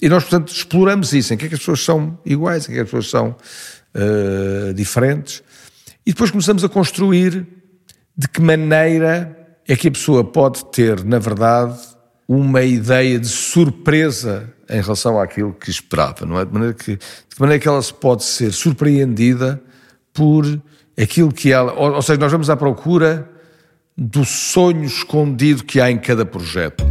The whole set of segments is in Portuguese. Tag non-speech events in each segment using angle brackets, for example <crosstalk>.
E nós, portanto, exploramos isso, em que é que as pessoas são iguais, em que, é que as pessoas são uh, diferentes, e depois começamos a construir de que maneira é que a pessoa pode ter, na verdade, uma ideia de surpresa em relação àquilo que esperava, não é? De maneira que, de que maneira que ela se pode ser surpreendida por aquilo que ela. Ou, ou seja, nós vamos à procura do sonho escondido que há em cada projeto.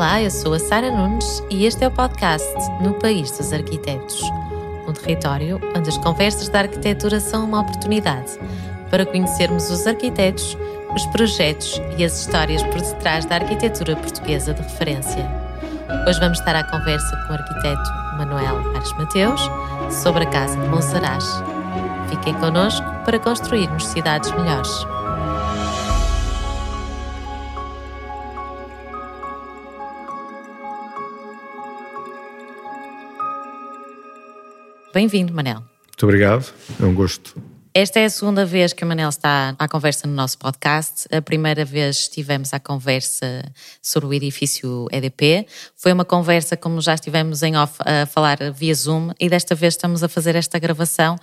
Olá, eu sou a Sara Nunes e este é o podcast No País dos Arquitetos, um território onde as conversas da arquitetura são uma oportunidade para conhecermos os arquitetos, os projetos e as histórias por detrás da arquitetura portuguesa de referência. Hoje vamos estar à conversa com o arquiteto Manuel Ares Mateus sobre a Casa de Monsaraz. Fiquem connosco para construirmos cidades melhores. Bem-vindo, Manel. Muito obrigado, é um gosto. Esta é a segunda vez que o Manel está à conversa no nosso podcast. A primeira vez estivemos à conversa sobre o edifício EDP. Foi uma conversa, como já estivemos em off, a falar via Zoom, e desta vez estamos a fazer esta gravação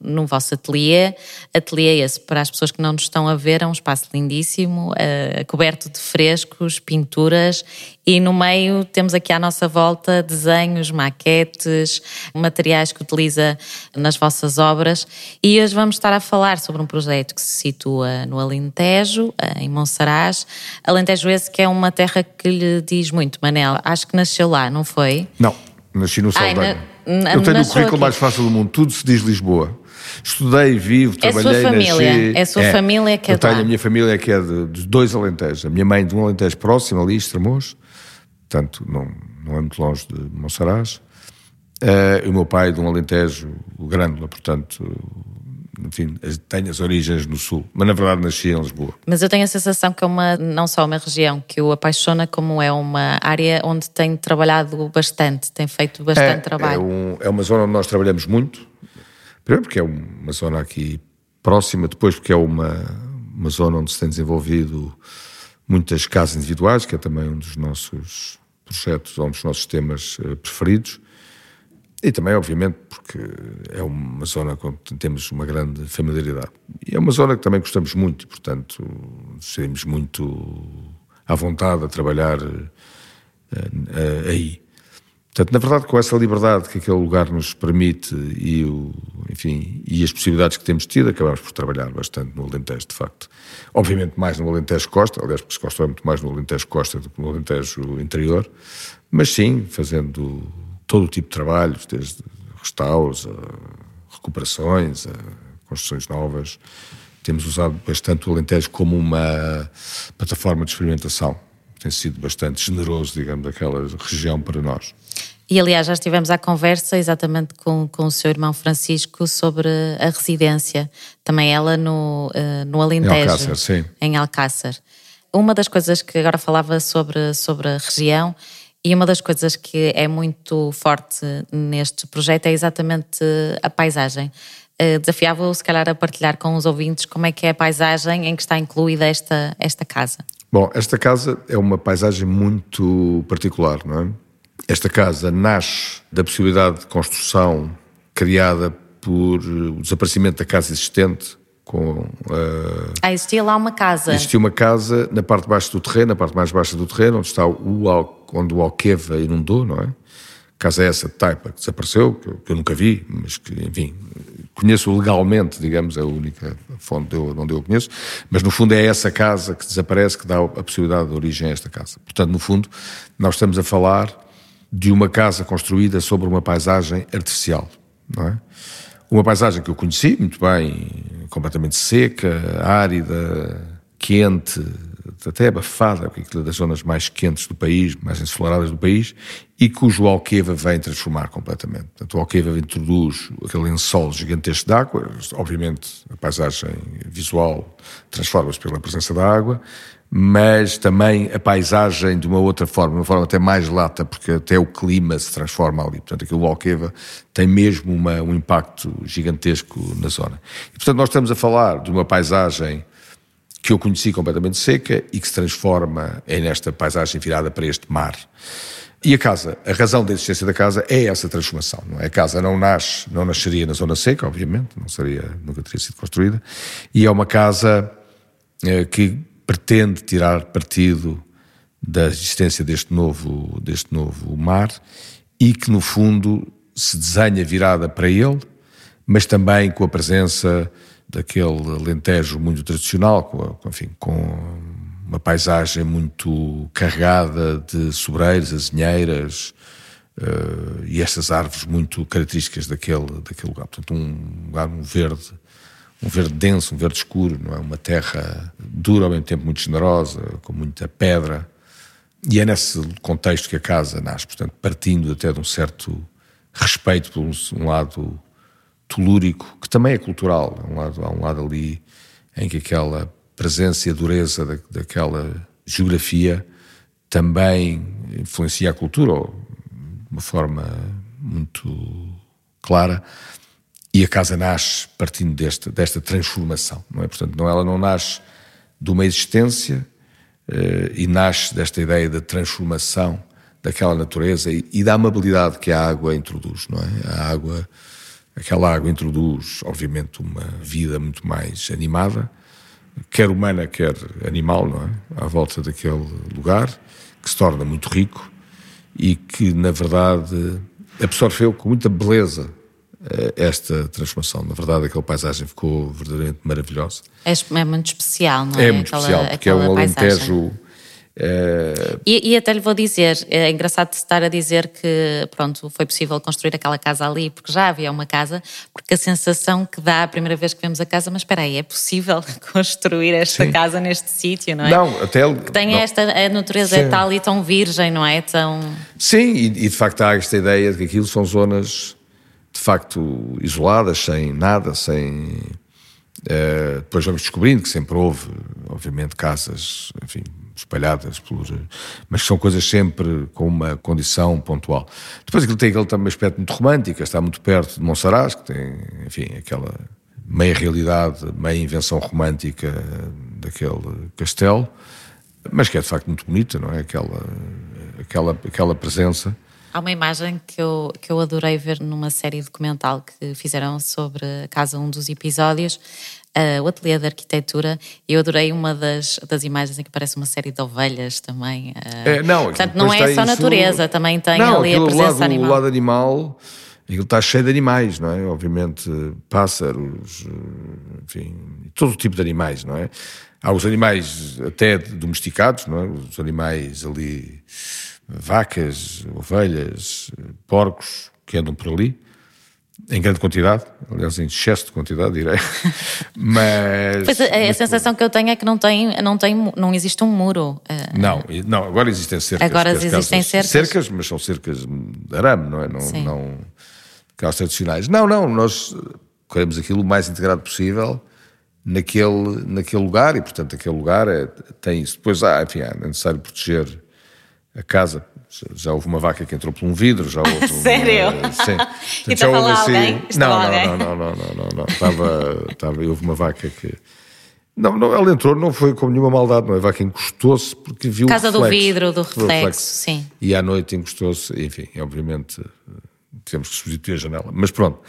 no vosso ateliê. Ateliê esse, para as pessoas que não nos estão a ver, é um espaço lindíssimo, uh, coberto de frescos, pinturas e no meio temos aqui à nossa volta desenhos, maquetes, materiais que utiliza nas vossas obras. E hoje vamos estar a falar sobre um projeto que se situa no Alentejo, em Monsaraz. Alentejo esse que é uma terra que lhe diz muito, Manel. Acho que nasceu lá, não foi? Não, nasci no Saldanha. Na, Eu tenho o currículo aqui. mais fácil do mundo, tudo se diz Lisboa. Estudei, vivo, é trabalhei, sua família. nasci. É a sua é, família que é Eu tenho a minha família que é de, de dois Alentejos. A minha mãe de um Alentejo próximo, ali, Estremoz portanto não, não é muito longe de Monsaraz. Uh, o meu pai de um Alentejo grande, portanto, enfim, tenho as origens no Sul, mas na verdade nasci em Lisboa. Mas eu tenho a sensação que é uma, não só uma região que o apaixona, como é uma área onde tem trabalhado bastante, tem feito bastante é, trabalho. É, um, é uma zona onde nós trabalhamos muito, primeiro porque é uma zona aqui próxima, depois porque é uma, uma zona onde se tem desenvolvido muitas casas individuais, que é também um dos nossos projetos, um dos nossos temas eh, preferidos. E também, obviamente, porque é uma zona com que temos uma grande familiaridade. E é uma zona que também gostamos muito, portanto, seremos muito à vontade a trabalhar uh, uh, aí. Portanto, na verdade, com essa liberdade que aquele lugar nos permite e, o, enfim, e as possibilidades que temos tido, acabamos por trabalhar bastante no Alentejo, de facto. Obviamente mais no Alentejo Costa, aliás, porque se Costa é muito mais no Alentejo Costa do que no Alentejo Interior, mas sim, fazendo todo o tipo de trabalhos, desde restauros, a recuperações, a construções novas. Temos usado bastante o Alentejo como uma plataforma de experimentação. Tem sido bastante generoso, digamos, daquela região para nós. E aliás, já estivemos à conversa exatamente com, com o seu irmão Francisco sobre a residência, também ela no, uh, no Alentejo. Em Alcácer, sim. Em Alcácer. Uma das coisas que agora falava sobre, sobre a região e uma das coisas que é muito forte neste projeto é exatamente a paisagem. Uh, Desafiava-o, se calhar, a partilhar com os ouvintes como é que é a paisagem em que está incluída esta, esta casa. Bom, esta casa é uma paisagem muito particular, não é? Esta casa nasce da possibilidade de construção criada por eh, o desaparecimento da casa existente. Com, uh, ah, existia lá uma casa. Existia uma casa na parte de baixo do terreno, na parte mais baixa do terreno, onde está o, onde o Alqueva inundou, não é? Casa essa de taipa que desapareceu, que eu, que eu, nunca vi, mas que, enfim, conheço legalmente, digamos, é a única fonte onde eu conheço, mas no fundo é essa casa que desaparece que dá a possibilidade de origem a esta casa. Portanto, no fundo, nós estamos a falar de uma casa construída sobre uma paisagem artificial, não é? Uma paisagem que eu conheci muito bem, completamente seca, árida, quente, até abafada, é das zonas mais quentes do país, mais ensolaradas do país, e cujo Alqueva vem transformar completamente. Portanto, o Alqueva introduz aquele lençol gigantesco de água, obviamente a paisagem visual transforma-se pela presença da água, mas também a paisagem de uma outra forma, uma forma até mais lata, porque até o clima se transforma ali. Portanto, aquilo Alqueva tem mesmo uma, um impacto gigantesco na zona. E, portanto, nós estamos a falar de uma paisagem que eu conheci completamente seca e que se transforma em esta paisagem virada para este mar. E a casa, a razão da existência da casa é essa transformação. Não é? A casa não nasce, não nasceria na zona seca, obviamente, não seria, nunca teria sido construída, e é uma casa eh, que pretende tirar partido da existência deste novo, deste novo mar e que no fundo se desenha virada para ele, mas também com a presença daquele alentejo muito tradicional, com, enfim, com uma paisagem muito carregada de sobreiros, azinheiras uh, e estas árvores muito características daquele, daquele lugar. Portanto, um lugar, um verde, um verde denso, um verde escuro, não é? Uma terra dura, ao mesmo tempo muito generosa, com muita pedra. E é nesse contexto que a casa nasce, portanto, partindo até de um certo respeito por um lado telúrico, que também é cultural. Um lado, há um lado ali em que aquela presença e a dureza da, daquela geografia também influencia a cultura, de uma forma muito clara, e a casa nasce partindo desta, desta transformação, não é? Portanto, não, ela não nasce de uma existência eh, e nasce desta ideia de transformação daquela natureza e, e da amabilidade que a água introduz, não é? A água Aquela água introduz, obviamente, uma vida muito mais animada, quer humana, quer animal, não é? À volta daquele lugar, que se torna muito rico e que, na verdade, absorveu com muita beleza esta transformação. Na verdade, aquela paisagem ficou verdadeiramente maravilhosa. É, é muito especial, não é? É muito aquela, especial, porque é um alentejo Uh... E, e, até lhe vou dizer, é engraçado estar a dizer que pronto, foi possível construir aquela casa ali, porque já havia uma casa, porque a sensação que dá a primeira vez que vemos a casa, mas espera aí, é possível <laughs> construir esta Sim. casa neste sítio, não é? Não, até... Que tem não. esta, a natureza Sim. é tal e tão virgem, não é? Tão... Sim, e, e de facto há esta ideia de que aquilo são zonas de facto isoladas, sem nada, sem... Uh, depois vamos descobrindo que sempre houve, obviamente, casas, enfim, espalhadas. Mas são coisas sempre com uma condição pontual. Depois aquilo tem aquele também aspecto muito romântico, está muito perto de Monsaraz, que tem, enfim, aquela meia realidade, meia invenção romântica daquele castelo, mas que é de facto muito bonita, não é? Aquela, aquela, aquela presença. Há uma imagem que eu, que eu adorei ver numa série documental que fizeram sobre a casa, um dos episódios, uh, o ateliê de arquitetura. Eu adorei uma das, das imagens em que parece uma série de ovelhas também. Uh, é, não, portanto, não é só natureza, também tem não, ali a presença lado, animal. O lado animal, aquilo está cheio de animais, não é? Obviamente, pássaros, enfim, todo tipo de animais, não é? Há os animais até domesticados, não é? Os animais ali, vacas, ovelhas, porcos que andam por ali em grande quantidade, aliás, em excesso de quantidade, direi. <laughs> Mas. Pois a, a sensação que eu tenho é que não tem, não tem, não existe um muro. Uh, não, não, agora existem cercas. Agora existem cercas. Cercas, mas são cercas de arame, não é? Não, Sim. não aquelas tradicionais. Não, não, nós queremos aquilo o mais integrado possível naquele, naquele lugar e, portanto, aquele lugar é, tem isso. Depois, ah, enfim, é necessário proteger a casa já houve uma vaca que entrou por um vidro, já houve. <laughs> Sério? Uma, sim. <laughs> e já houve assim. Alguém? Não, não, alguém? não, não, não, não, não, não. Estava, estava, houve uma vaca que. Não, não, ela entrou, não foi com nenhuma maldade, não. A vaca encostou-se porque viu Casa o reflexo, do vidro, do reflexo, reflexo, sim. E à noite encostou-se, enfim, obviamente tivemos que substituir a janela. Mas pronto.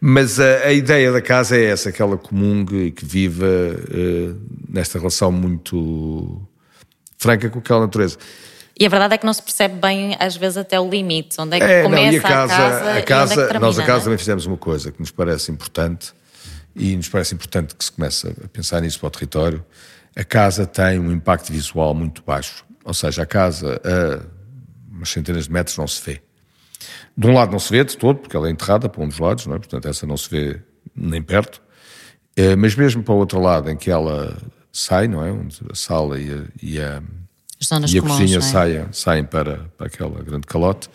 Mas a, a ideia da casa é essa, aquela comum e que viva uh, nesta relação muito franca com aquela natureza. E a verdade é que não se percebe bem, às vezes, até o limite. Onde é que é, começa não, a, casa, a casa, a casa, é termina, Nós a casa é? também fizemos uma coisa que nos parece importante e nos parece importante que se comece a pensar nisso para o território. A casa tem um impacto visual muito baixo. Ou seja, a casa a umas centenas de metros não se vê. De um lado não se vê de todo, porque ela é enterrada para um dos lados, não é? portanto essa não se vê nem perto. Eh, mas mesmo para o outro lado, em que ela sai, não é? Onde a sala e a, e a zonas e a comuns, cozinha é? saem, saem para, para aquela grande calote,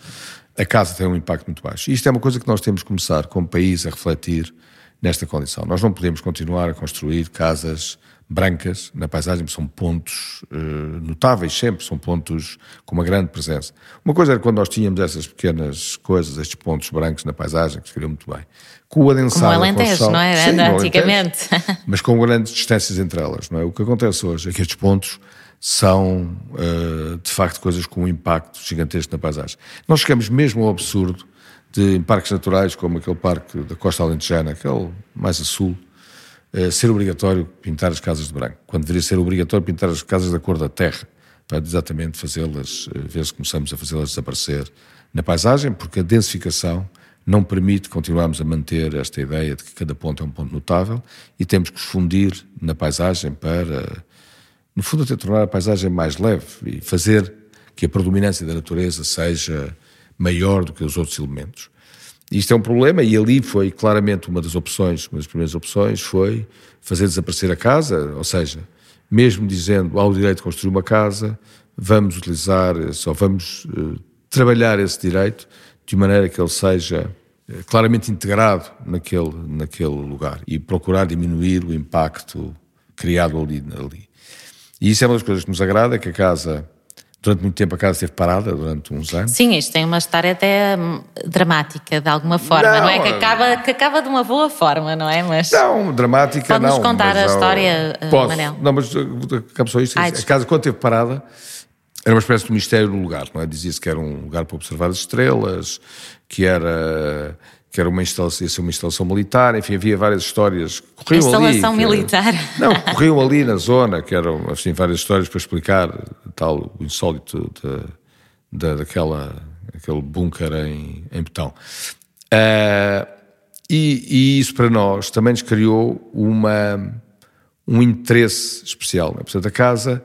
a casa tem um impacto muito baixo. E isto é uma coisa que nós temos que começar, como país, a refletir nesta condição. Nós não podemos continuar a construir casas brancas na paisagem, são pontos uh, notáveis sempre, são pontos com uma grande presença. Uma coisa era quando nós tínhamos essas pequenas coisas, estes pontos brancos na paisagem, que se viram muito bem. Com o adensado Como o Alentejo, não é? Sim, antigamente. mas com grandes distâncias entre elas, não é? O que acontece hoje é que estes pontos são, uh, de facto, coisas com um impacto gigantesco na paisagem. Nós chegamos mesmo ao absurdo de, em parques naturais, como aquele parque da Costa Alentejana, aquele mais a sul, uh, ser obrigatório pintar as casas de branco, quando deveria ser obrigatório pintar as casas da cor da terra, para exatamente fazê-las, uh, ver se começamos a fazê-las desaparecer na paisagem, porque a densificação não permite continuarmos a manter esta ideia de que cada ponto é um ponto notável e temos que fundir na paisagem para no fundo, até tornar a paisagem mais leve e fazer que a predominância da natureza seja maior do que os outros elementos. Isto é um problema e ali foi claramente uma das opções, uma das primeiras opções foi fazer desaparecer a casa, ou seja, mesmo dizendo ao direito de construir uma casa, vamos utilizar, só vamos uh, trabalhar esse direito de maneira que ele seja uh, claramente integrado naquele, naquele lugar e procurar diminuir o impacto criado ali. ali. E isso é uma das coisas que nos agrada, que a casa durante muito tempo a casa esteve parada, durante uns anos. Sim, isto tem uma história até hum, dramática, de alguma forma, não, não é? Que acaba, que acaba de uma boa forma, não é? Mas não, dramática pode não. Pode-nos contar a história, uh, posso. Manel? Não, mas uh, acaba só isto. Ai, a casa, quando esteve parada, era uma espécie de mistério no lugar, não é? Dizia-se que era um lugar para observar as estrelas, que era que era uma instalação, ia ser uma instalação militar, enfim, havia várias histórias que corriam instalação ali. Instalação militar. Era, não, <laughs> corriam ali na zona, que eram, assim, várias histórias para explicar tal, o insólito de, de, daquela, aquele bunker em, em betão. Uh, e, e, isso para nós também nos criou uma, um interesse especial. Né? Portanto, a casa,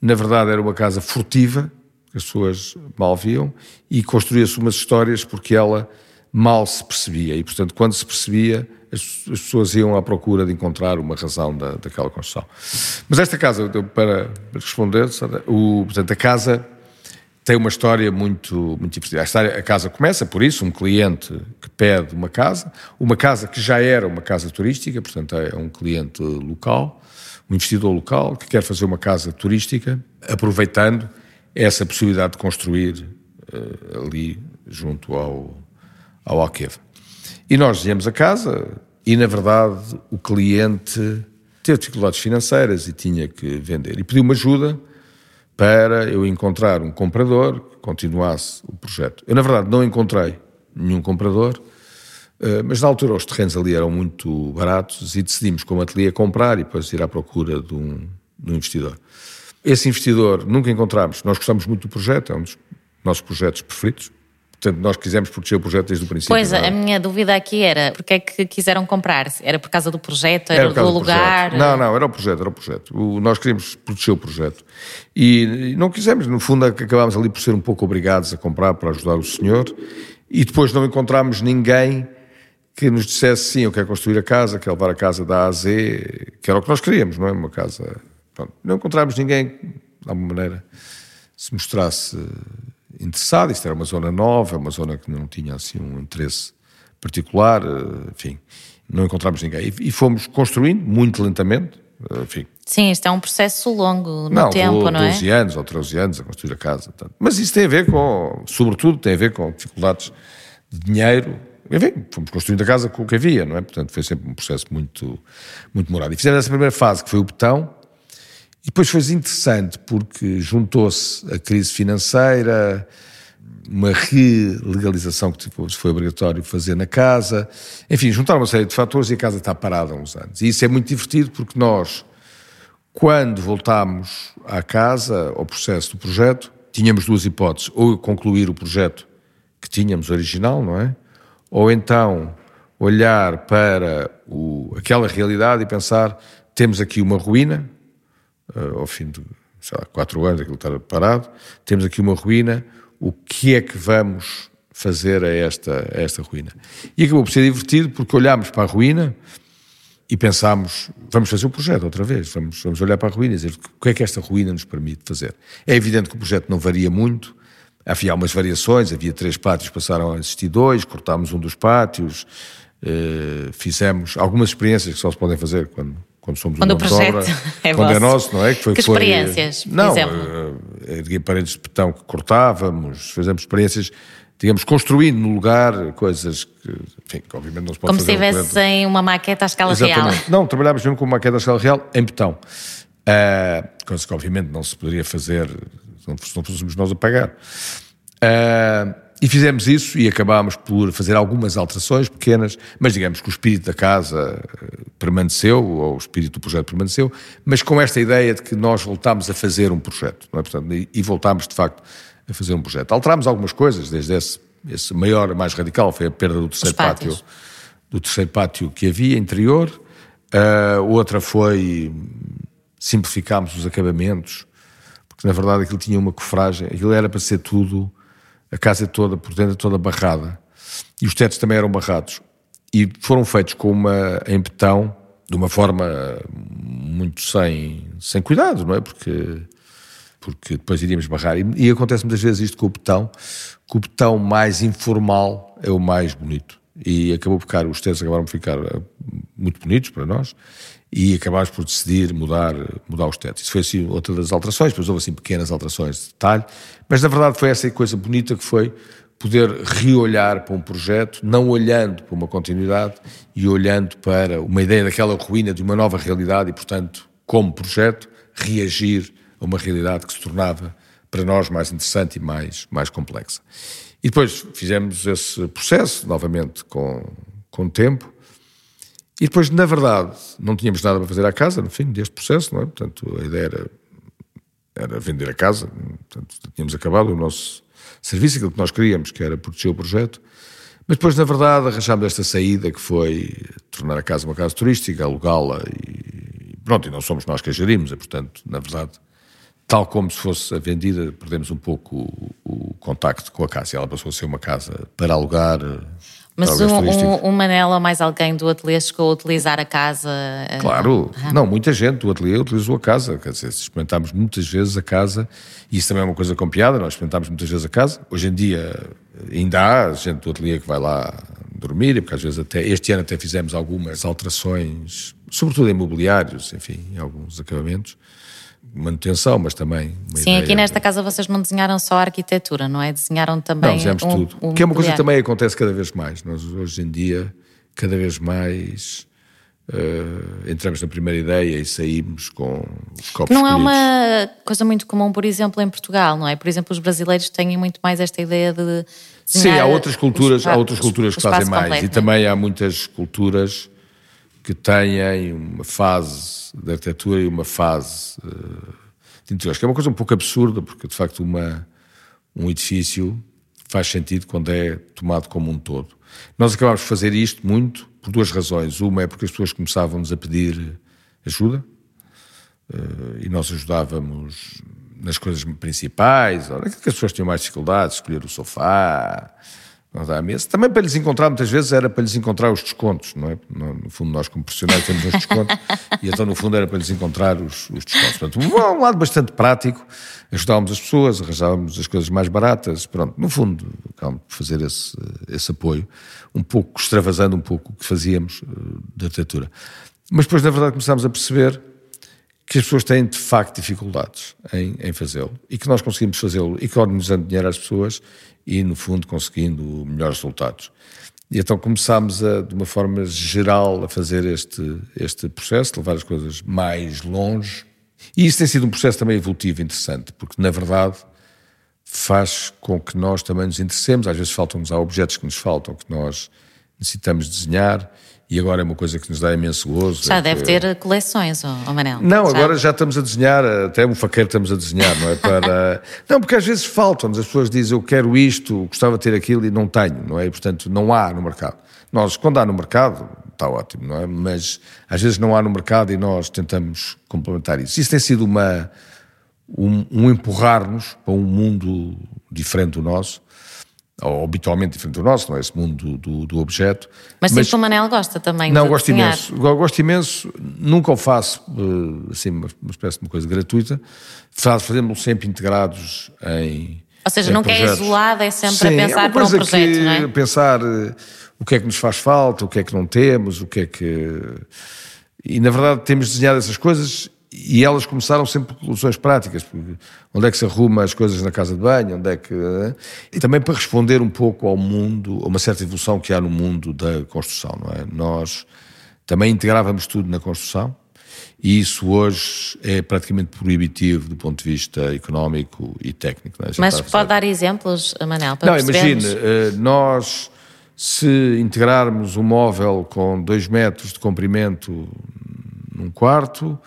na verdade, era uma casa furtiva, que as pessoas mal viam, e construía-se umas histórias porque ela mal se percebia. E, portanto, quando se percebia, as, as pessoas iam à procura de encontrar uma razão da, daquela construção. Mas esta casa, para responder, o, portanto, a casa tem uma história muito, muito divertida. A, a casa começa por isso, um cliente que pede uma casa, uma casa que já era uma casa turística, portanto é um cliente local, um investidor local que quer fazer uma casa turística, aproveitando essa possibilidade de construir uh, ali junto ao, ao Alqueva. E nós viemos a casa e, na verdade, o cliente teve dificuldades financeiras e tinha que vender. E pediu-me ajuda para eu encontrar um comprador que continuasse o projeto. Eu, na verdade, não encontrei nenhum comprador, eh, mas na altura os terrenos ali eram muito baratos e decidimos, como ateliê, comprar e depois ir à procura de um, de um investidor. Esse investidor nunca encontramos, nós gostamos muito do projeto, é um dos nossos projetos preferidos, Portanto, nós quisemos proteger o projeto desde o princípio. Pois, é? a minha dúvida aqui era, porque é que quiseram comprar? Era por causa do projeto? Era, era do lugar? Do não, não, era o projeto, era o projeto. O, nós queríamos proteger o projeto. E, e, não quisemos, no fundo, acabámos ali por ser um pouco obrigados a comprar para ajudar o senhor e depois não encontramos ninguém que nos dissesse, sim, eu quero construir a casa, quero levar a casa da A a Z, que era o que nós queríamos, não é? Uma casa... Pronto. Não encontramos ninguém, de alguma maneira, se mostrasse interessado. Isto era uma zona nova, uma zona que não tinha assim um interesse particular, eh, enfim, não encontramos ninguém. E, fomos construindo muito lentamente, eh, enfim. Sim, isto é um processo longo no não, tempo, não é? 12 anos ou 13 anos a construir a casa. Mas isso tem a ver com, sobretudo, tem a ver com dificuldades de dinheiro. Enfim, fomos construindo a casa com o que havia, não é? Portanto, foi sempre um processo muito, muito demorado. E fizemos essa primeira fase, que foi o betão, e depois foi interessante porque juntou-se a crise financeira, uma relegalização que foi obrigatório fazer na casa, enfim, juntaram uma série de fatores e a casa está parada há uns anos. E isso é muito divertido porque nós, quando voltámos à casa, ao processo do projeto, tínhamos duas hipóteses, ou concluir o projeto que tínhamos original, não é? Ou então olhar para o, aquela realidade e pensar, temos aqui uma ruína, uh, ao fim de sei lá, quatro anos, aquilo estar parado, temos aqui uma ruína, o que é que vamos fazer a esta, a esta ruína? E acabou por ser divertido porque olhámos para a ruína e pensámos, vamos fazer o projeto outra vez, vamos, vamos olhar para a ruína e dizer o que é que esta ruína nos permite fazer. É evidente que o projeto não varia muito, havia algumas variações, havia três pátios, passaram a existir dois, cortámos um dos pátios, uh, fizemos algumas experiências que só se podem fazer quando quando somos quando uma o projeto obra, <laughs> é quando é vosso. nosso, não é? Que foi, experiências, por não, exemplo? eh, erguer paredes de betão que cortávamos, fizemos experiências, digamos, construindo no lugar coisas que, enfim, que obviamente não se pode Como se fazer. no tivessem uma maqueta à escala real. Exatamente. Não, trabalhámos mesmo com uma maqueta à escala real em betão. Uh, coisa que obviamente não se poderia fazer se não se não fôssemos nós a pagar. Uh, e fizemos isso e acabámos por fazer algumas alterações pequenas, mas digamos que o espírito da casa eh, permaneceu, ou o espírito do projeto permaneceu, mas com esta ideia de que nós voltámos a fazer um projeto, é? Portanto, e, e voltámos de facto a fazer um projeto. Alterámos algumas coisas, desde esse, esse maior, mais radical, foi a perda do terceiro pátio, do terceiro pátio que havia interior. Uh, outra foi simplificarmos os acabamentos, porque na verdade aquilo tinha uma cofragem, aquilo era para ser tudo, a casa toda, por dentro toda barrada. E os tetos também eram barrados. E foram feitos com uma, em betão, de uma forma muito sem, sem cuidado, não é? Porque, porque depois iríamos barrar. E, e acontece muitas vezes isto com o betão, que o betão mais informal é o mais bonito. E acabou por ficar, os tetos acabaram por ficar eh, muito bonitos para nós e acabámos por decidir mudar, mudar os tetos. Isso foi assim outra das alterações, depois houve assim pequenas alterações de detalhe, mas na verdade foi essa coisa bonita que foi poder reolhar para um projeto, não olhando para uma continuidade e olhando para uma ideia daquela ruína de uma nova realidade e, portanto, como projeto, reagir a uma realidade que se tornava para nós mais interessante e mais, mais complexa. E depois fizemos esse processo, novamente com, com tempo, e depois, na verdade, não tínhamos nada para fazer à casa, no fim deste processo, não é? Portanto, a ideia era, era vender a casa, portanto, tínhamos acabado o nosso serviço, aquilo que nós queríamos, que era proteger o projeto. Mas depois, na verdade, arranjámos esta saída que foi tornar a casa uma casa turística, alugá-la e pronto, e não somos nós que a gerimos, e, portanto, na verdade, tal como se fosse a vendida, perdemos um pouco o, o contacto com a casa. E ela passou a ser uma casa para alugar. Mas um, um, um Manel ou mais alguém do ateliê chegou a utilizar a casa? eh, Claro, ah, não, muita gente do ateliê utilizou a casa, quer dizer, experimentámos muitas vezes a casa, e isso também é uma coisa com piada, nós experimentámos muitas vezes a casa. Hoje em dia ainda há gente do ateliê que vai lá dormir, porque às vezes até, este ano até fizemos algumas alterações, sobretudo em mobiliários, enfim, em alguns acabamentos, manutenção, mas também Sim, aqui nesta casa vocês não desenharam só a arquitetura, não é? Desenharam também Não, fizemos um, tudo. um que é uma coisa que também acontece cada vez mais. Nós hoje em dia, cada vez mais, eh, entramos na primeira ideia e saímos com os copos Não é uma coisa muito comum, por exemplo, em Portugal, não é? Por exemplo, os brasileiros têm muito mais esta ideia de Sim, há outras culturas, há outras culturas que fazem mais. completo, e é? também há muitas culturas que têm uma fase de arquitetura e uma fase eh, de interiores, que é uma coisa um pouco absurda, porque de facto uma, um edifício faz sentido quando é tomado como um todo. Nós acabámos de fazer isto muito por duas razões. Uma é porque as pessoas começavam-nos a pedir ajuda, eh, e nós ajudávamos nas coisas principais, aquilo que as pessoas tinham mais dificuldades, escolher o sofá, mesa. Também para lhes encontrar, muitas vezes era para lhes encontrar os descontos, não é? No fundo, nós como profissionais temos uns descontos, <laughs> e então no fundo era para lhes encontrar os, os descontos. Portanto, um, um lado bastante prático, ajudávamos as pessoas, arranjávamos as coisas mais baratas, pronto, no fundo, acabámos por fazer esse, esse apoio, um pouco extravasando um pouco o que fazíamos eh, de arquitetura. Mas depois, na verdade, começámos a perceber que as pessoas têm de facto dificuldades em, em fazê-lo e que nós conseguimos fazê-lo economizando dinheiro às pessoas e, no fundo, conseguindo melhores resultados. E então começámos a, de uma forma geral a fazer este, este processo, levar as coisas mais longe. E isso tem sido um processo também evolutivo interessante, porque na verdade faz com que nós também nos interessemos. Às vezes faltam-nos, há objetos que nos faltam, que nós necessitamos desenhar, e agora é uma coisa que nos dá imenso gozo. Já é deve que- ter coleções, ó ó Manel. não, Já. agora já estamos a desenhar, até um faqueiro estamos a desenhar, não é? <laughs> Para... Não, porque às vezes faltam-nos, as pessoas dizem eu quero isto, gostava de ter aquilo e não tenho, não é? E, portanto, não há no mercado. Nós, quando há no mercado, está ótimo, não é? Mas às vezes não há no mercado e nós tentamos complementar isso. Isso tem sido uma, um, um empurrar-nos para um mundo diferente do nosso, ou habitualmente diferente do nosso, não é? Esse mundo do, do, do objeto. Mas sinto que o Manel gosta também Não, de gosto desenhar. imenso. Go- Gosto imenso. Nunca o faço, eh, assim, uma, uma espécie de uma coisa gratuita. Faz- Fazemos sempre integrados em. Ou seja, em nunca é projetos. isolado, é sempre a Sim, pensar é para um projeto, que, não é? Pensar eh, o que é que nos faz falta, o que é que não temos, o que é que. E na verdade temos desenhado essas coisas e elas começaram sempre por soluções práticas. Onde é que se arruma as coisas na casa de banho? Onde é que. Eh? E também para responder um pouco ao mundo, a uma certa evolução que há no mundo da construção, não é? Nós também integrávamos tudo na construção e isso hoje é praticamente proibitivo do ponto de vista económico e técnico. É? Mas pode dar exemplos, Manel, para Não, imagine, eh, nós se integrarmos um móvel com 2 metros de comprimento num quarto,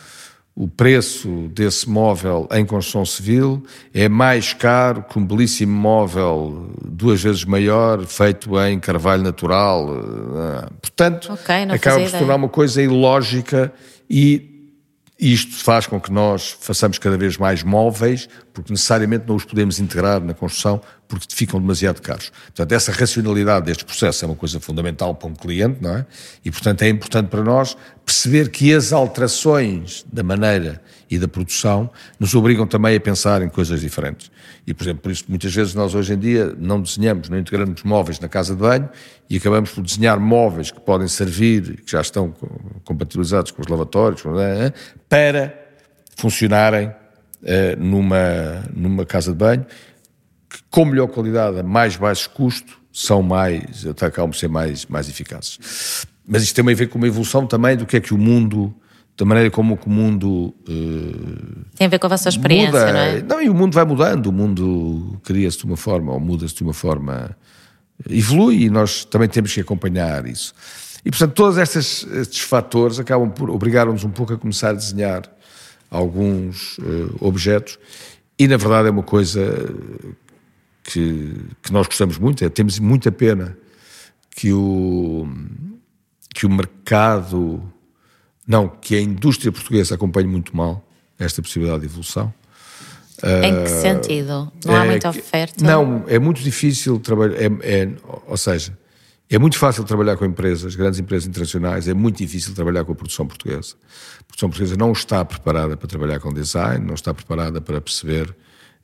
o preço desse móvel em construção civil é mais caro que um belíssimo móvel duas vezes maior, feito em carvalho natural. Eh, portanto, okay, acaba por se tornar uma coisa ilógica e isto faz com que nós façamos cada vez mais móveis, porque necessariamente não os podemos integrar na construção, porque ficam demasiado caros. Portanto, essa racionalidade deste processo é uma coisa fundamental para um cliente, não é? E, portanto, é importante para nós perceber que as alterações da maneira e da produção nos obrigam também a pensar em coisas diferentes. E, por exemplo, por isso muitas vezes nós hoje em dia não desenhamos, não integramos móveis na casa de banho e acabamos por desenhar móveis que podem servir, que já estão compatibilizados com os lavatórios, é? para funcionarem uh, numa, numa casa de banho que, com melhor qualidade, a mais baixo custo, são mais, por ser mais, mais eficazes. Mas isto tem a ver com uma evolução também do que é que o mundo da maneira como o mundo uh, tem a ver com a vossa experiência, muda. não é? Não, e o mundo vai mudando, o mundo cria-se de uma forma ou muda-se de uma forma, evolui e nós também temos que acompanhar isso. E portanto, todos estes, estes fatores acabam por obrigar-nos um pouco a começar a desenhar alguns uh, objetos e na verdade é uma coisa que, que nós gostamos muito, é, temos muita pena que o, que o mercado não, que a indústria portuguesa acompanhe muito mal esta possibilidade de evolução. Em que uh, sentido? Não é, há muita oferta? Não, é muito difícil trabalhar, é, é, ou seja, é muito fácil trabalhar com empresas, grandes empresas internacionais, é muito difícil trabalhar com a produção portuguesa. A produção portuguesa não está preparada para trabalhar com design, não está preparada para perceber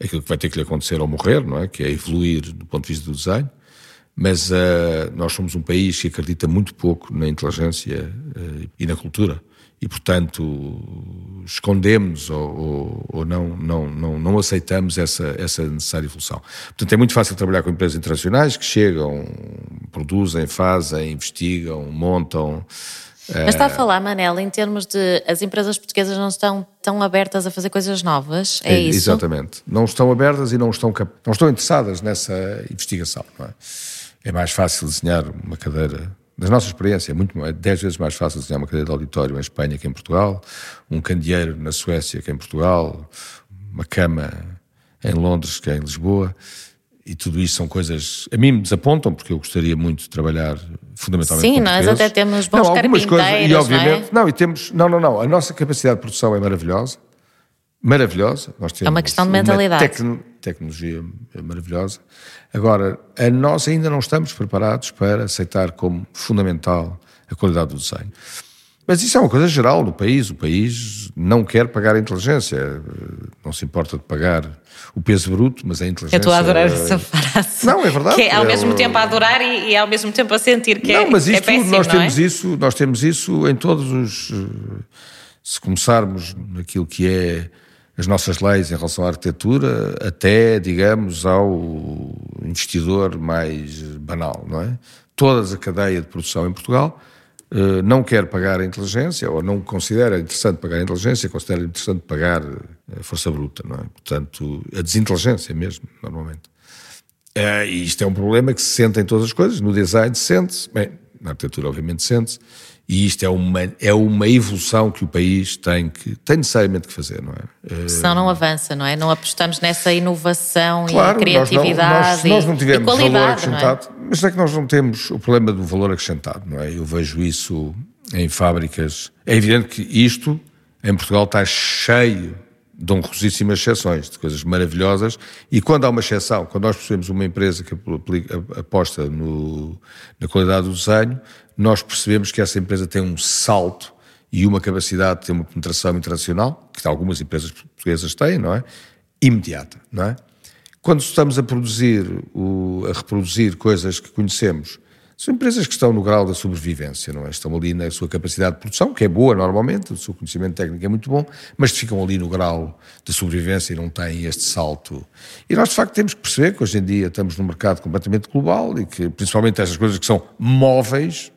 aquilo que vai ter que lhe acontecer ao morrer, não é? Que é evoluir do ponto de vista do design. Mas uh, nós somos um país que acredita muito pouco na inteligência uh, e na cultura e, portanto, escondemos ou, ou, ou, não, não, não, não aceitamos essa, essa necessária evolução. Portanto, é muito fácil trabalhar com empresas internacionais que chegam, produzem, fazem, investigam, montam. Mas está a falar, Manel, em termos de as empresas portuguesas não estão tão abertas a fazer coisas novas, é, é isso? Exatamente. Não estão abertas e não estão, não estão interessadas nessa investigação. É? é mais fácil desenhar uma cadeira das nossa experiência, é muito é dez vezes mais fácil desenhar uma cadeira de auditório em Espanha que em Portugal, um candeeiro na Suécia que em Portugal, uma cama em Londres que é em Lisboa, e tudo isso são coisas a mim me desapontam porque eu gostaria muito de trabalhar fundamentalmente Sim, nós até temos bons não, algumas coisas e obviamente não, é? não e temos não não não. A nossa capacidade de produção é maravilhosa. Maravilhosa. Nós temos é uma questão de mentalidade. tecno, tecnologia maravilhosa. Agora, a nós ainda não estamos preparados para aceitar como fundamental a qualidade do desenho. Mas isso é uma coisa geral no país. O país não quer pagar a inteligência. Não se importa de pagar o peso bruto, mas a inteligência. Eu estou a adorar essa frase. Não, é verdade. Que é ao mesmo tempo a adorar e, e, ao mesmo tempo a sentir que não, é mas isto é péssimo, nós não temos é? isso, nós temos isso em todos os. Se começarmos naquilo que é as nossas leis em relação à arquitetura, até, digamos, ao investidor mais banal, não é? Toda a cadeia de produção em Portugal eh, não quer pagar a inteligência, ou não considera interessante pagar a inteligência, considera interessante pagar a força bruta, não é? Portanto, a desinteligência mesmo, normalmente. Eh, e isto é um problema que se sente em todas as coisas, no design sente-se, bem, na arquitetura obviamente sente-se, e isto é uma, é uma evolução que o país tem, que, tem necessariamente que fazer, não é? Senão não avança, não é? Não apostamos nessa inovação claro, e criatividade nós não, nós, nós não tivemos valor é? acrescentado, é? mas é que nós não temos o problema do valor acrescentado, não é? Eu vejo isso em fábricas. É evidente que isto, em Portugal, está cheio de honrosíssimas exceções, de coisas maravilhosas, e quando há uma exceção, quando nós percebemos uma empresa que aposta no, na qualidade do desenho, nós percebemos que essa empresa tem um salto e uma capacidade de ter uma penetração internacional, que algumas empresas portuguesas têm, não é? Imediata, não é? Quando estamos a produzir, a reproduzir coisas que conhecemos São empresas que estão no grau da sobrevivência, não é? Estão ali na sua capacidade de produção, que é boa normalmente, o seu conhecimento técnico é muito bom, mas ficam ali no grau de sobrevivência e não têm este salto. E nós, de facto, temos que perceber que hoje em dia estamos num mercado completamente global e que, principalmente, estas coisas que são móveis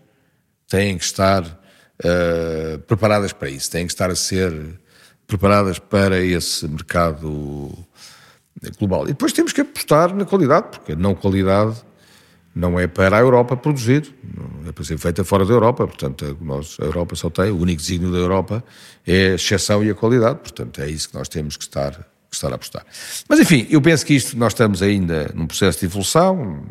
têm que estar uh, preparadas para isso, têm que estar a ser preparadas para esse mercado global. E depois temos que apostar na qualidade, porque a não qualidade não é para a Europa produzir, é para ser feita fora da Europa, portanto, nós, a Europa só tem, o único desígnio da Europa é a exceção e a qualidade, portanto, é isso que nós temos que estar, que estar a apostar. Mas, enfim, eu penso que isto, nós estamos ainda num processo de evolução,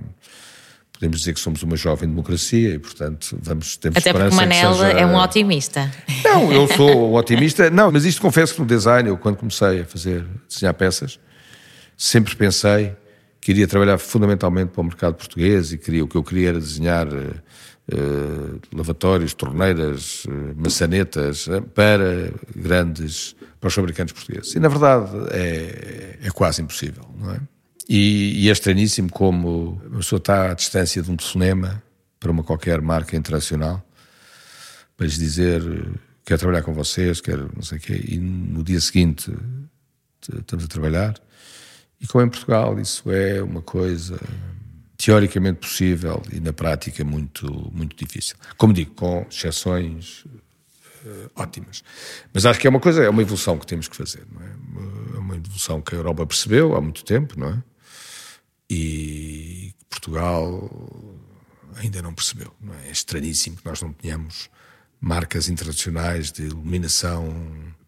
podemos dizer que somos uma jovem democracia e, portanto, vamos ter Até porque Manel seja... é um otimista. Não, eu <laughs> sou um otimista, não, mas isto confesso que no design, eu quando comecei a fazer, desenhar peças, sempre pensei que iria trabalhar fundamentalmente para o mercado português e queria, o que eu queria era desenhar uh, lavatórios, torneiras, uh, maçanetas para grandes, para os fabricantes portugueses. E na verdade é, é quase impossível, não é? E, e é estranhíssimo como a pessoa está à distância de um telefonema para uma qualquer marca internacional para lhes dizer quero trabalhar com vocês, quero não sei o quê, e no dia seguinte estamos a trabalhar e como em Portugal isso é uma coisa teoricamente possível e na prática muito, muito difícil. Como digo, com exceções uh, ótimas. Mas acho que é uma coisa, é uma evolução que temos que fazer, não é? É uma evolução que a Europa percebeu há muito tempo, não é? E Portugal ainda não percebeu, não é? É estranhíssimo que nós não tenhamos marcas internacionais de iluminação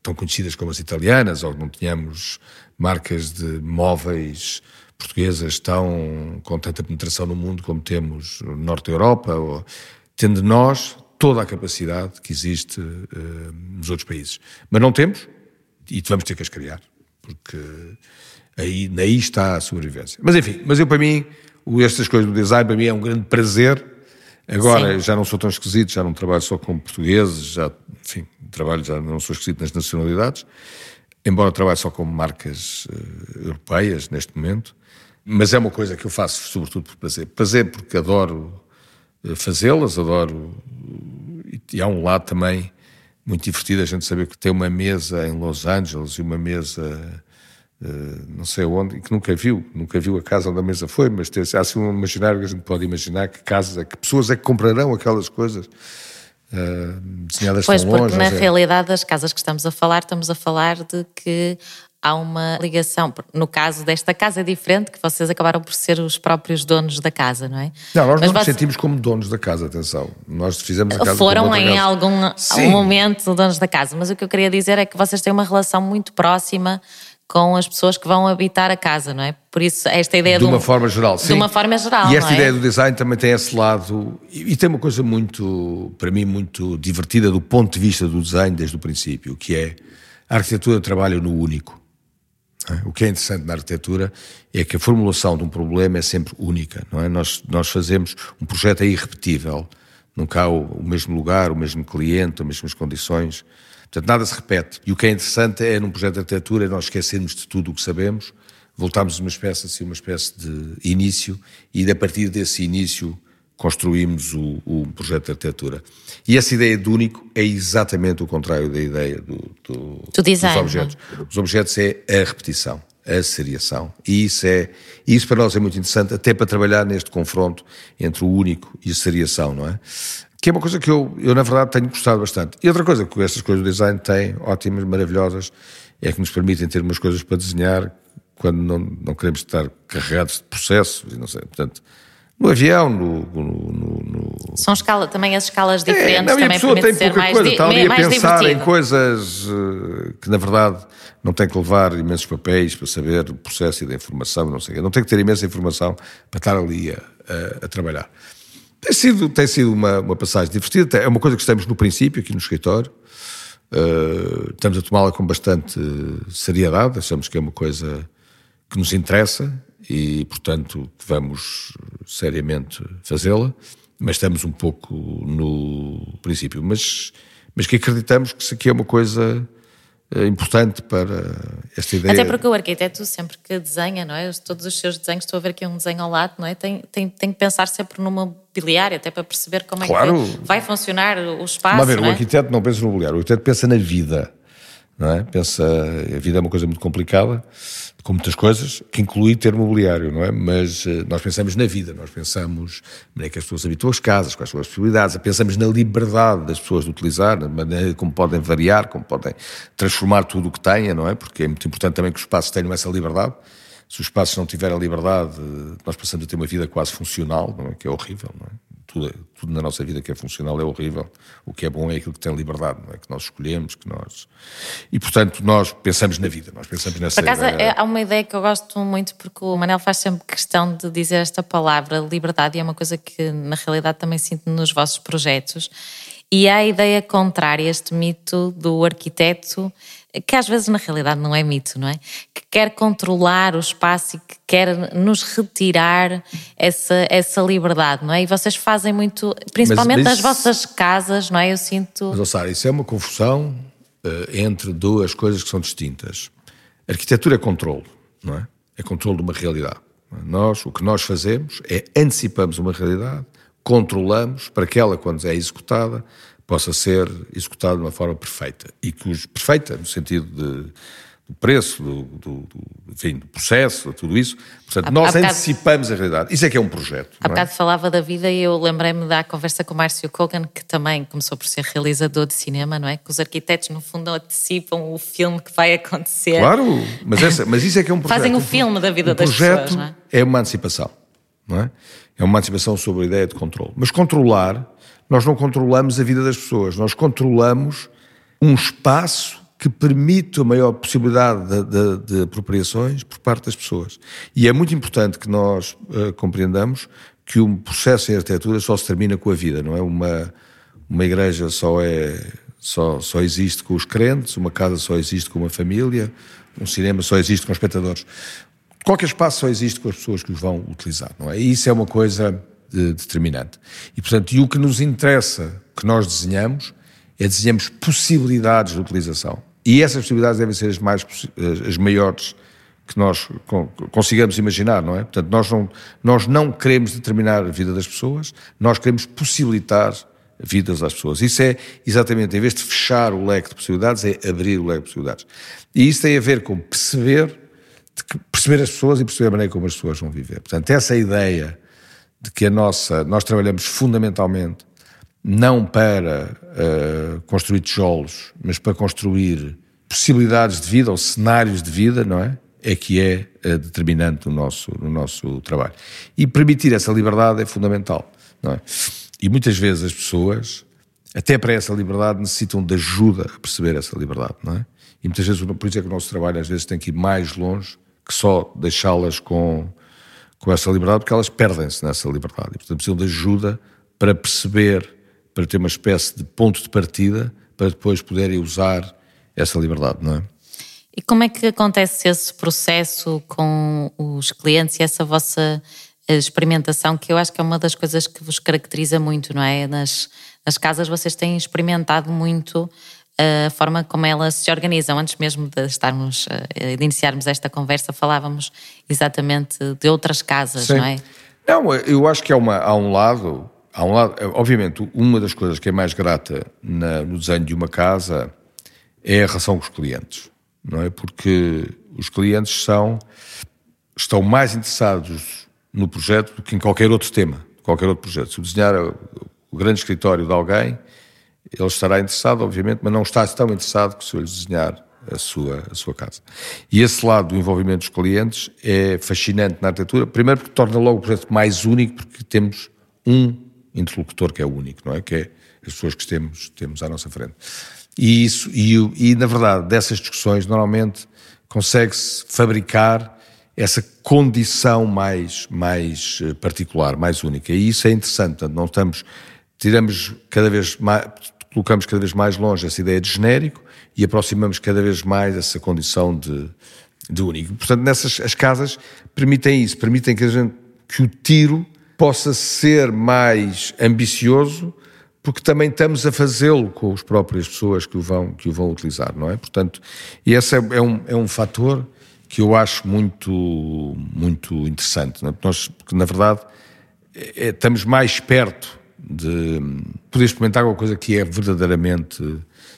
tão conhecidas como as italianas, ou não tenhamos marcas de móveis portuguesas tão com tanta penetração no mundo como temos no norte da Europa, ou, tendo nós toda a capacidade que existe uh, nos outros países. Mas não temos e vamos ter que as criar, porque aí, aí está a sobrevivência. Mas enfim, mas eu para mim, estas coisas do design para mim é um grande prazer. Agora Sim. já não sou tão esquisito, já não trabalho só com portugueses, já, enfim, trabalho já não sou esquisito nas nacionalidades embora trabalhe só com marcas uh, europeias neste momento, mas é uma coisa que eu faço sobretudo por prazer. Prazer porque adoro uh, fazê-las, adoro. E há um lado também muito divertido a gente saber que tem uma mesa em Los Angeles e uma mesa. Uh, não sei onde, e que nunca viu, nunca viu a casa onde a mesa foi, mas tem, há assim um imaginário que a gente pode imaginar que casas, que pessoas é que comprarão aquelas coisas uh, desenhadas pois, tão longe. Porque na é... realidade das casas que estamos a falar, estamos a falar de que há uma ligação. No caso desta casa é diferente, que vocês acabaram por ser os próprios donos da casa, não é? Não, nós Mas não nos sentimos como donos da casa, atenção. Nós fizemos a casa Foram em casa. algum, momento donos da casa, mas o que eu queria dizer é que vocês têm uma relação muito próxima com as pessoas que vão habitar a casa, não é? Por isso, esta ideia de, de uma um, forma geral, sim. De uma forma geral. E esta é? ideia do design também tem esse lado, e, e, tem uma coisa muito, para mim, muito divertida do ponto de vista do design desde o princípio, que é a arquitetura trabalha no único. É? O que é interessante na arquitetura é que a formulação de um problema é sempre única, não é? Nós, nós fazemos, um projeto é irrepetível, nunca há o, o mesmo lugar, o mesmo cliente, as mesmas condições. Portanto, nada se repete. E o que é interessante é, num projeto de arquitetura, nós esquecermos de tudo o que sabemos, voltarmos uma espécie, assim, uma espécie de início e, a partir desse início, construímos o, o projeto de arquitetura. E essa ideia de único é exatamente o contrário da ideia do, do, do design, dos objetos. Não? Os objetos é a repetição, a seriação. E isso, é, isso para nós é muito interessante, até para trabalhar neste confronto entre o único e a seriação, não é? que é uma coisa que eu, eu, na verdade, tenho gostado bastante. E outra coisa que estas coisas do design têm, ótimas, maravilhosas, é que nos permitem ter umas coisas para desenhar quando não, não queremos estar carregados de processos e não sei. Portanto, no avião, no. no, no... São escala, também as escalas é, diferentes, é, não, também a pessoa tem pouca mais coisa, está ali a pensar divertido. em coisas uh, que, na verdade, não tem que levar imensos papéis para saber o processo e da informação, não sei Não tem que ter imensa informação para estar ali a, a, a trabalhar. Tem sido, tem sido uma, uma passagem divertida. É uma coisa que estamos no princípio, aqui no escritório. Uh, estamos a tomá-la com bastante seriedade. Achamos que é uma coisa que nos interessa e, portanto, vamos seriamente fazê-la. Mas estamos um pouco no princípio. Mas, mas que acreditamos que isso aqui é uma coisa uh, importante para esta ideia. Até porque o arquiteto sempre que desenha, não é? Todos os seus desenhos, estou a ver aqui um desenho ao lado, não é? Tem, tem, tem que pensar sempre no mobiliário, até para perceber como claro. é que vai funcionar o espaço. Mas a ver, o é? arquiteto não pensa no mobiliário, o arquiteto pensa na vida. Não é? Pensa, a vida é uma coisa muito complicada com muitas coisas, que inclui ter mobiliário, não é? Mas uh, nós pensamos na vida, nós pensamos na que as pessoas habitam as casas, quais são as possibilidades, pensamos na liberdade das pessoas de utilizar, na maneira como podem variar, como podem transformar tudo o que tenham, não é? Porque é muito importante também que os espaços tenham essa liberdade. Se os espaços não tiverem liberdade, nós passamos a ter uma vida quase funcional, não é? Que é horrível, não é? Tudo, tudo na nossa vida que é funcional é horrível. O que é bom é aquilo que tem liberdade, não é? Que nós escolhemos, que nós... E, portanto, nós pensamos na vida, nós pensamos nessa... Por acaso, é, há uma ideia que eu gosto muito, porque o Manel faz sempre questão de dizer esta palavra, liberdade, e é uma coisa que, na realidade, também sinto nos vossos projetos. E há a ideia contrária, este mito do arquiteto que às vezes na realidade não é mito, não é? Que quer controlar o espaço e que quer nos retirar essa, essa liberdade, não é? E vocês fazem muito, principalmente mas, mas, nas vossas casas, não é? Eu sinto. Mas, Sara, isso é uma confusão uh, entre duas coisas que são distintas. arquitetura é controle, não é? É controle de uma realidade. Nós, o que nós fazemos é antecipamos uma realidade, controlamos para que ela, quando é executada, possa ser executado de uma forma perfeita. E que os, perfeita, no sentido de, do preço, do, do, do, enfim, do processo, tudo isso. Portanto, há, nós há antecipamos bocado, a realidade. Isso é que é um projeto. Há é? bocado falava da vida e eu lembrei-me da conversa com o Márcio Kogan, que também começou por ser realizador de cinema, não é? Que os arquitetos, no fundo, antecipam o filme que vai acontecer. Claro, mas, essa, mas isso é que é um <laughs> projeto. Fazem o filme da vida um das pessoas, não é? é uma antecipação, não é? É uma antecipação sobre a ideia de controle. Mas controlar nós não controlamos a vida das pessoas, nós controlamos um espaço que permite a maior possibilidade de, de, de apropriações por parte das pessoas. E é muito importante que nós uh, compreendamos que um processo em arquitetura só se termina com a vida, não é? Uma, uma igreja só é só, só existe com os crentes, uma casa só existe com uma família, um cinema só existe com os espectadores. Qualquer espaço só existe com as pessoas que os vão utilizar, não é? E isso é uma coisa determinante. E, portanto, e o que nos interessa, que nós desenhamos, é desenhamos possibilidades de utilização. E essas possibilidades devem ser as, mais, as maiores que nós consigamos imaginar, não é? Portanto, nós não, nós não queremos determinar a vida das pessoas, nós queremos possibilitar vidas às pessoas. Isso é exatamente, em vez de fechar o leque de possibilidades, é abrir o leque de possibilidades. E isso tem a ver com perceber, perceber as pessoas e perceber a maneira como as pessoas vão viver. Portanto, essa ideia de que a nossa, nós trabalhamos fundamentalmente não para uh, construir tijolos, mas para construir possibilidades de vida ou cenários de vida, não é? É que é uh, determinante no nosso, no nosso trabalho. E permitir essa liberdade é fundamental, não é? E muitas vezes as pessoas, até para essa liberdade, necessitam de ajuda a perceber essa liberdade, não é? E muitas vezes, por isso é que o nosso trabalho às vezes tem que ir mais longe que só deixá-las com com essa liberdade, porque elas perdem-se nessa liberdade. E, portanto, precisam de ajuda para perceber, para ter uma espécie de ponto de partida, para depois poderem usar essa liberdade, não é? E como é que acontece esse processo com os clientes e essa vossa experimentação, que eu acho que é uma das coisas que vos caracteriza muito, não é? Nas, nas casas vocês têm experimentado muito a forma como elas se organizam. Antes mesmo de estarmos, eh, de iniciarmos esta conversa, falávamos exatamente de outras casas, Sim. não é? Não, eu acho que há, uma, há um lado, há um lado, obviamente, uma das coisas que é mais grata na, no desenho de uma casa é a relação com os clientes, não é? Porque os clientes são, estão mais interessados no projeto do que em qualquer outro tema, qualquer outro projeto. Se desenhar o grande escritório de alguém, ele estará interessado, obviamente, mas não está tão interessado que se eu lhe desenhar a sua, a sua casa. E esse lado do envolvimento dos clientes é fascinante na arquitetura, primeiro porque torna logo o projeto mais único, porque temos um interlocutor que é único, não é? Que é as pessoas que temos, temos à nossa frente. E isso, e, e na verdade, dessas discussões, normalmente consegue-se fabricar essa condição mais, mais eh, particular, mais única. E isso é interessante, portanto, não estamos, tiramos cada vez mais, colocamos cada vez mais longe essa ideia de genérico e aproximamos cada vez mais essa condição de, de único. Portanto, nessas as casas permitem isso, permitem que, gente, que o tiro possa ser mais ambicioso porque também estamos a fazê-lo com as próprias pessoas que o vão, que o vão utilizar, não é? Portanto, e esse é, é um, é um fator que eu acho muito, muito interessante, não é? porque, nós, porque na verdade é, estamos mais perto de poder experimentar alguma coisa que é verdadeiramente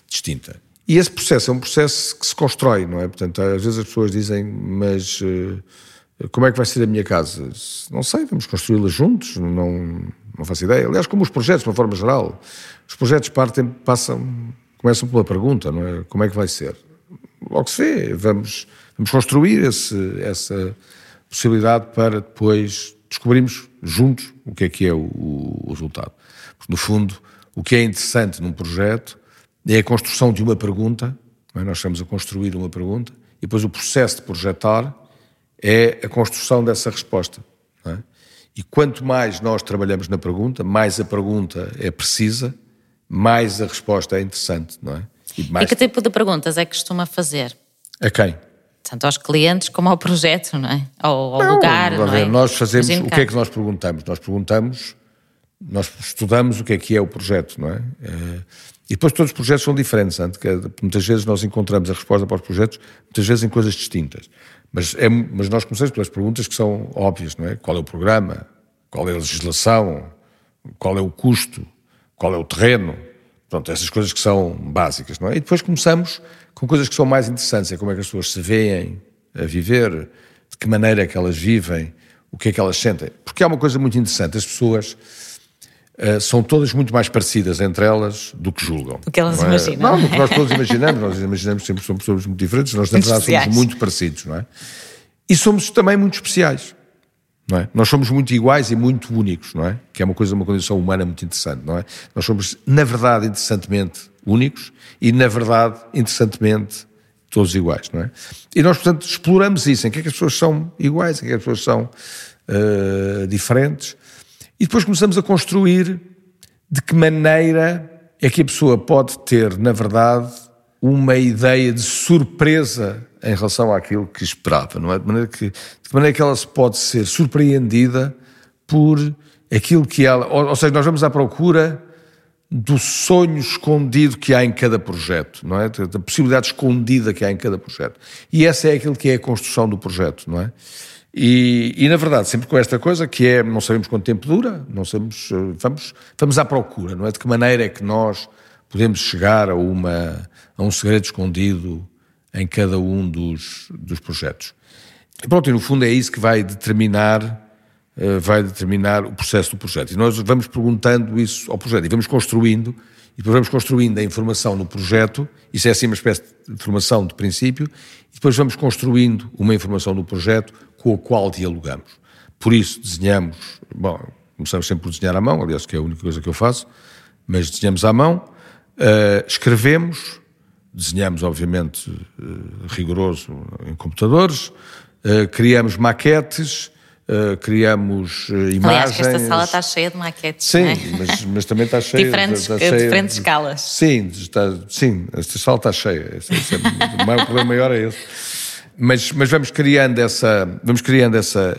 distinta. E esse processo é um processo que se constrói, não é? Portanto, às vezes as pessoas dizem, mas uh, como é que vai ser a minha casa? Não sei, vamos construí-la juntos, não, não faço ideia. Aliás, como os projetos, de uma forma geral, os projetos partem, passam, começam pela pergunta, não é? Como é que vai ser? Logo se vê, vamos, vamos construir esse, essa possibilidade para depois descobrirmos juntos o que é que é o, o resultado. Porque, no fundo, o que é interessante num projeto é a construção de uma pergunta, é? nós estamos a construir uma pergunta, e depois o processo de projetar é a construção dessa resposta. É? E quanto mais nós trabalhamos na pergunta, mais a pergunta é precisa, mais a resposta é interessante, não é? E, mais... e que tipo de perguntas é que costuma fazer? A quem? Tanto aos clientes como ao projeto, não é? Ao, ao não, lugar, não é? Nós fazemos, o que é que nós perguntamos? Nós perguntamos, nós estudamos o que é que é o projeto, não é? é e depois todos os projetos são diferentes, muitas vezes nós encontramos a resposta para os projetos, muitas vezes em coisas distintas. Mas, é, mas nós começamos pelas perguntas que são óbvias, não é? Qual é o programa? Qual é a legislação? Qual é o custo? Qual é o terreno? Pronto, essas coisas que são básicas, não é? E depois começamos com coisas que são mais interessantes, é como é que as pessoas se veem a viver, de que maneira é que elas vivem, o que é que elas sentem. Porque há uma coisa muito interessante, as pessoas Uh, são todas muito mais parecidas entre elas do que julgam. Do que elas não é? imaginam. Não, do que nós todos imaginamos. Nós imaginamos sempre que somos pessoas muito diferentes, nós na verdade somos muito parecidos, não é? E somos também muito especiais, não é? Nós somos muito iguais e muito únicos, não é? Que é uma coisa, uma condição humana muito interessante, não é? Nós somos, na verdade, interessantemente únicos e, na verdade, interessantemente todos iguais, não é? E nós, portanto, exploramos isso, em que é que as pessoas são iguais, em que, é que as pessoas são uh, diferentes e depois começamos a construir de que maneira é que a pessoa pode ter, na verdade, uma ideia de surpresa em relação àquilo que esperava, não é? De maneira que, de maneira que ela se pode ser surpreendida por aquilo que ela. Ou, ou seja, nós vamos à procura do sonho escondido que há em cada projeto, não é? Da possibilidade escondida que há em cada projeto. E essa é aquilo que é a construção do projeto, não é? E, e, na verdade, sempre com esta coisa que é, não sabemos quanto tempo dura, não sabemos, eh, vamos, vamos à procura, não é? De que maneira é que nós podemos chegar a, uma, a um segredo escondido em cada um dos, dos projetos. E pronto, e no fundo é isso que vai determinar, eh, vai determinar o processo do projeto. E nós vamos perguntando isso ao projeto e vamos construindo, e depois vamos construindo a informação no projeto, isso é assim uma espécie de formação de princípio, e depois vamos construindo uma informação no projeto com a qual dialogamos. Por isso desenhamos, bom, começamos sempre por desenhar à mão, aliás, que é a única coisa que eu faço, mas desenhamos à mão, uh, escrevemos, desenhamos, obviamente, uh, rigoroso em computadores, uh, criamos maquetes, Uh, criamos uh, imagens. Aliás, esta sala está cheia de maquetes. Sim, é? mas, mas, também está <laughs> cheia diferentes, está cheia diferentes de, escalas. Sim, está, sim, esta sala está cheia. Esse, esse é, o maior problema maior é esse. Mas, mas vamos criando essa, vamos criando essa,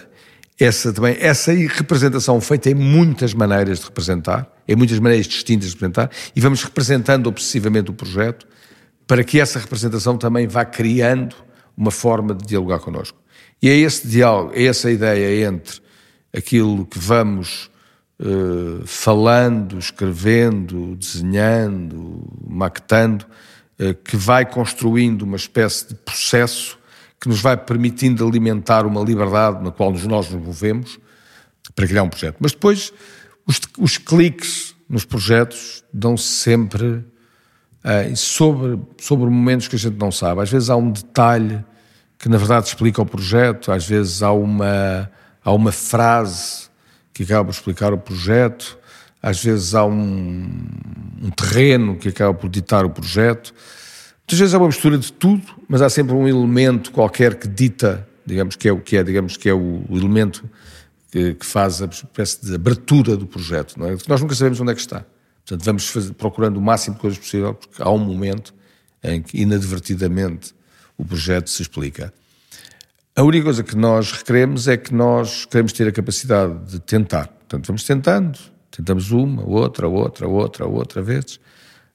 essa também, essa representação feita em muitas maneiras de representar, em muitas maneiras distintas de representar, e vamos representando obsessivamente o projeto para que essa representação também vá criando uma forma de dialogar connosco. E é esse diálogo, é essa ideia entre aquilo que vamos uh, falando, escrevendo, desenhando, maquetando, uh, que vai construindo uma espécie de processo que nos vai permitindo alimentar uma liberdade na qual nós nos movemos para criar um projeto. Mas depois, os, os cliques nos projetos dão-se sempre uh, sobre, sobre momentos que a gente não sabe. Às vezes há um detalhe que, na verdade, explica o projeto, às vezes há uma, há uma frase que acaba por explicar o projeto, às vezes há um, um terreno que acaba por ditar o projeto. Muitas vezes é uma mistura de tudo, mas há sempre um elemento qualquer que dita, digamos que é o que é, digamos que é o, o elemento que, que, faz a espécie de abertura do projeto, não é? Nós nunca sabemos onde é que está. Portanto, vamos fazer, procurando o máximo de coisas possível, porque há um momento em que inadvertidamente o projeto se explica. A única coisa que nós requeremos é que nós queremos ter a capacidade de tentar. Portanto, vamos tentando Tentamos uma, outra, outra, outra, outra vez,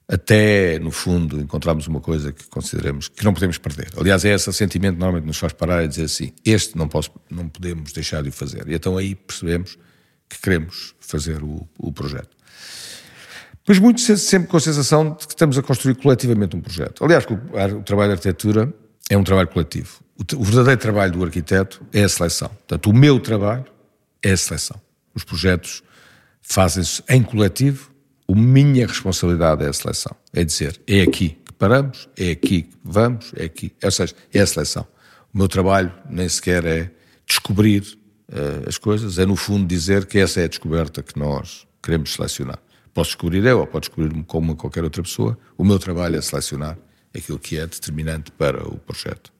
até, no fundo, encontrarmos uma coisa que consideramos que não podemos perder. Aliás, é esse sentimento normalmente nos faz parar e dizer assim, este não, posso, não podemos deixar de o fazer. E então aí percebemos que queremos fazer o, o projeto. Mas muito sempre com a sensação de que estamos a construir coletivamente um projeto. Aliás, o, trabalho de arquitetura é um trabalho coletivo. O, verdadeiro trabalho do arquiteto é a seleção. Portanto, o meu trabalho é a seleção. Os projetos fazem-se em coletivo, a minha responsabilidade é a seleção. É dizer, é aqui que paramos, é aqui que vamos, é aqui. Ou seja, é a seleção. O meu trabalho nem sequer é descobrir uh, as coisas, é no fundo dizer que essa é a descoberta que nós queremos selecionar. Posso descobrir eu ou pode descobrir como qualquer outra pessoa. O meu trabalho é selecionar aquilo que é determinante para o projeto.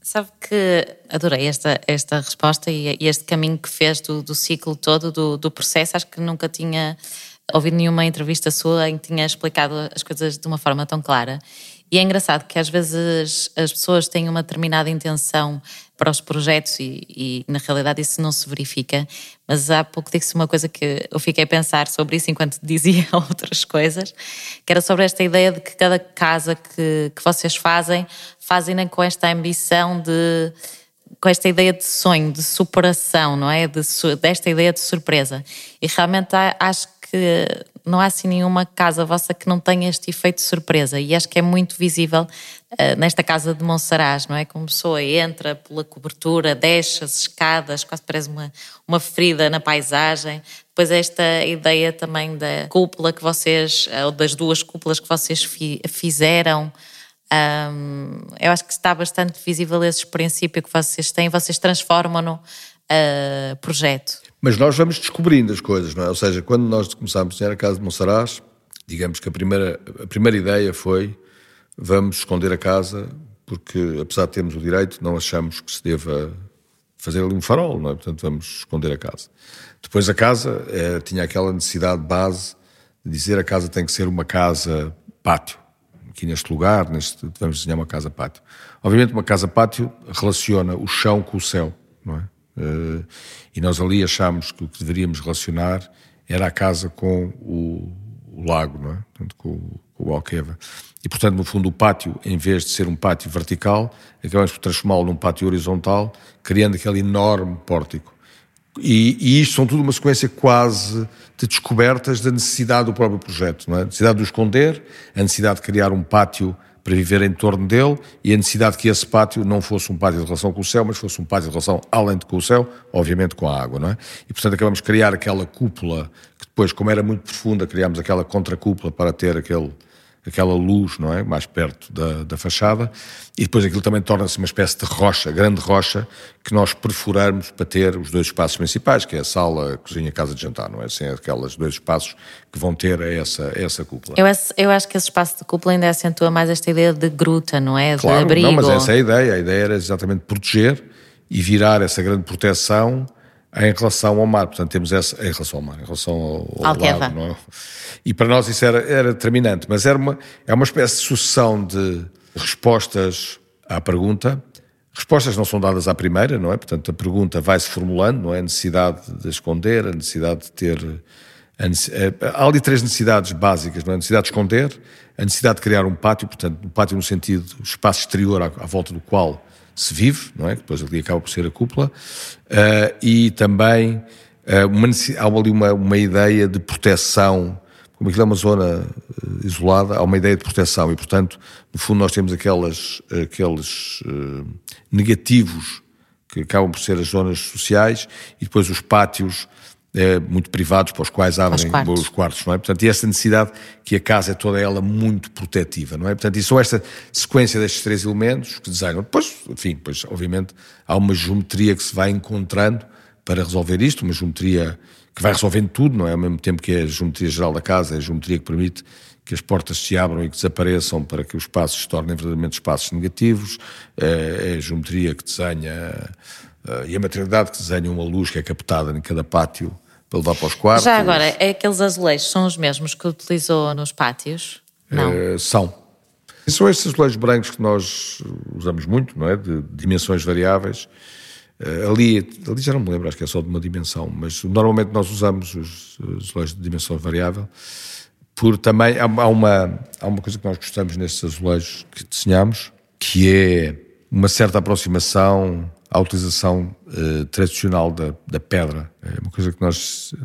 Sabe que adorei esta, esta resposta e este caminho que fez do, do ciclo todo do, do processo. Acho que nunca tinha ouvido nenhuma entrevista sua em que tinha explicado as coisas de uma forma tão clara. E é engraçado que às vezes as pessoas têm uma determinada intenção para os projetos e, e, na realidade isso não se verifica. Mas há pouco disse uma coisa que eu fiquei a pensar sobre isso enquanto <laughs> dizia outras coisas, que era sobre esta ideia de que cada casa que, que vocês fazem, fazem com esta ambição de com esta ideia de sonho, de superação, não é? De, desta ideia de surpresa. E realmente acho que não há assim nenhuma casa vossa que não tenha este efeito de surpresa e acho que é muito visível uh, nesta casa de Monsaraz, não é? Como pessoa entra pela cobertura, desce as escadas, quase parece uma, uma ferida na paisagem. Depois esta ideia também da cúpula que vocês, ou das duas cúpulas que vocês fi, fizeram, um, eu acho que está bastante visível esse princípio que vocês têm, vocês transformam-no uh, projeto. Mas nós vamos descobrindo as coisas, não é? Ou seja, quando nós começámos a desenhar a casa de Monsaraz, digamos que a primeira, a primeira ideia foi vamos esconder a casa porque, apesar de termos o direito, não achamos que se deva fazer ali um farol, não é? Portanto, vamos esconder a casa. Depois a casa é, tinha aquela necessidade base de dizer a casa tem que ser uma casa pátio. Aqui neste lugar, neste, vamos desenhar uma casa pátio. Obviamente uma casa pátio relaciona o chão com o céu, não é? Uh, e nós ali achámos que o que deveríamos relacionar era a casa com o, o lago, não é? Portanto, com, com, o Alqueva. E, portanto, no fundo, o pátio, em vez de ser um pátio vertical, acabamos por transformá-lo num pátio horizontal, criando aquele enorme pórtico. E, e isto são tudo uma sequência quase de descobertas da necessidade do próprio projeto, não é? A necessidade de o esconder, a necessidade de criar um pátio para viver em torno dele e a necessidade que esse pátio não fosse um pátio de relação com o céu, mas fosse um pátio de relação além de com o céu, obviamente com a água, não é? E portanto acabamos de criar aquela cúpula que depois, como era muito profunda, criámos aquela contracúpula para ter aquele aquela luz, não é? Mais perto da, da fachada, e depois aquilo também torna-se uma espécie de rocha, grande rocha, que nós perfuramos para ter os dois espaços principais, que é a sala, a cozinha, a casa de jantar, não é? Sem aqueles dois espaços que vão ter essa, essa cúpula. Eu, eu acho que esse espaço de cúpula ainda acentua mais esta ideia de gruta, não é? De claro, abrigo. Não, mas essa é a ideia. A ideia era exatamente proteger e virar essa grande proteção em relação ao mar. Portanto, temos essa em relação ao mar, em relação ao, ao lago, não é? E para nós isso era, era determinante, mas era uma, é uma espécie de sucessão de respostas à pergunta. Respostas não são dadas à primeira, não é? Portanto, a pergunta vai-se formulando, não é? A necessidade de esconder, a necessidade de ter. Eh, há ali três necessidades básicas, não é? A necessidade de esconder, a necessidade de criar um pátio, portanto, um pátio no sentido, espaço exterior à, à volta do qual se vive, não é? Depois ali acaba por ser a cúpula, uh, e também uh, uma, há ali uma, uma ideia de proteção como aquilo é uma zona uh, isolada, há uma ideia de proteção e, portanto, no fundo nós temos aquelas, aqueles negativos que acabam por ser as zonas sociais e depois os pátios muito privados para os quais abrem os quartos, os quartos não é? Portanto, e essa necessidade que a casa é toda ela muito protetiva, não é? Portanto, e são esta sequência destes três elementos que desenham. Depois, enfim, depois, obviamente, há uma geometria que se vai encontrando para resolver isto, uma geometria que vai resolvendo tudo, não é? Ao mesmo tempo que é a geometria geral da casa, é a geometria que permite que as portas se abram e que desapareçam para que os espaços se tornem verdadeiramente espaços negativos, é, é a geometria que desenha eh, e a materialidade que desenha uma luz que é captada em cada pátio para levar para os quartos. Já agora, é aqueles azulejos são os mesmos que utilizou nos pátios? Não. É, são. E são estes azulejos brancos que nós usamos muito, não é? De dimensões variáveis Uh, ali, ali já não me lembro, acho que é só de uma dimensão, mas normalmente nós usamos os, os azulejos de dimensão variável, por também, há uma, há uma coisa que nós gostamos nestes azulejos que desenhamos, que é uma certa aproximação à utilização uh, tradicional da, da, pedra. É uma coisa que nós uh,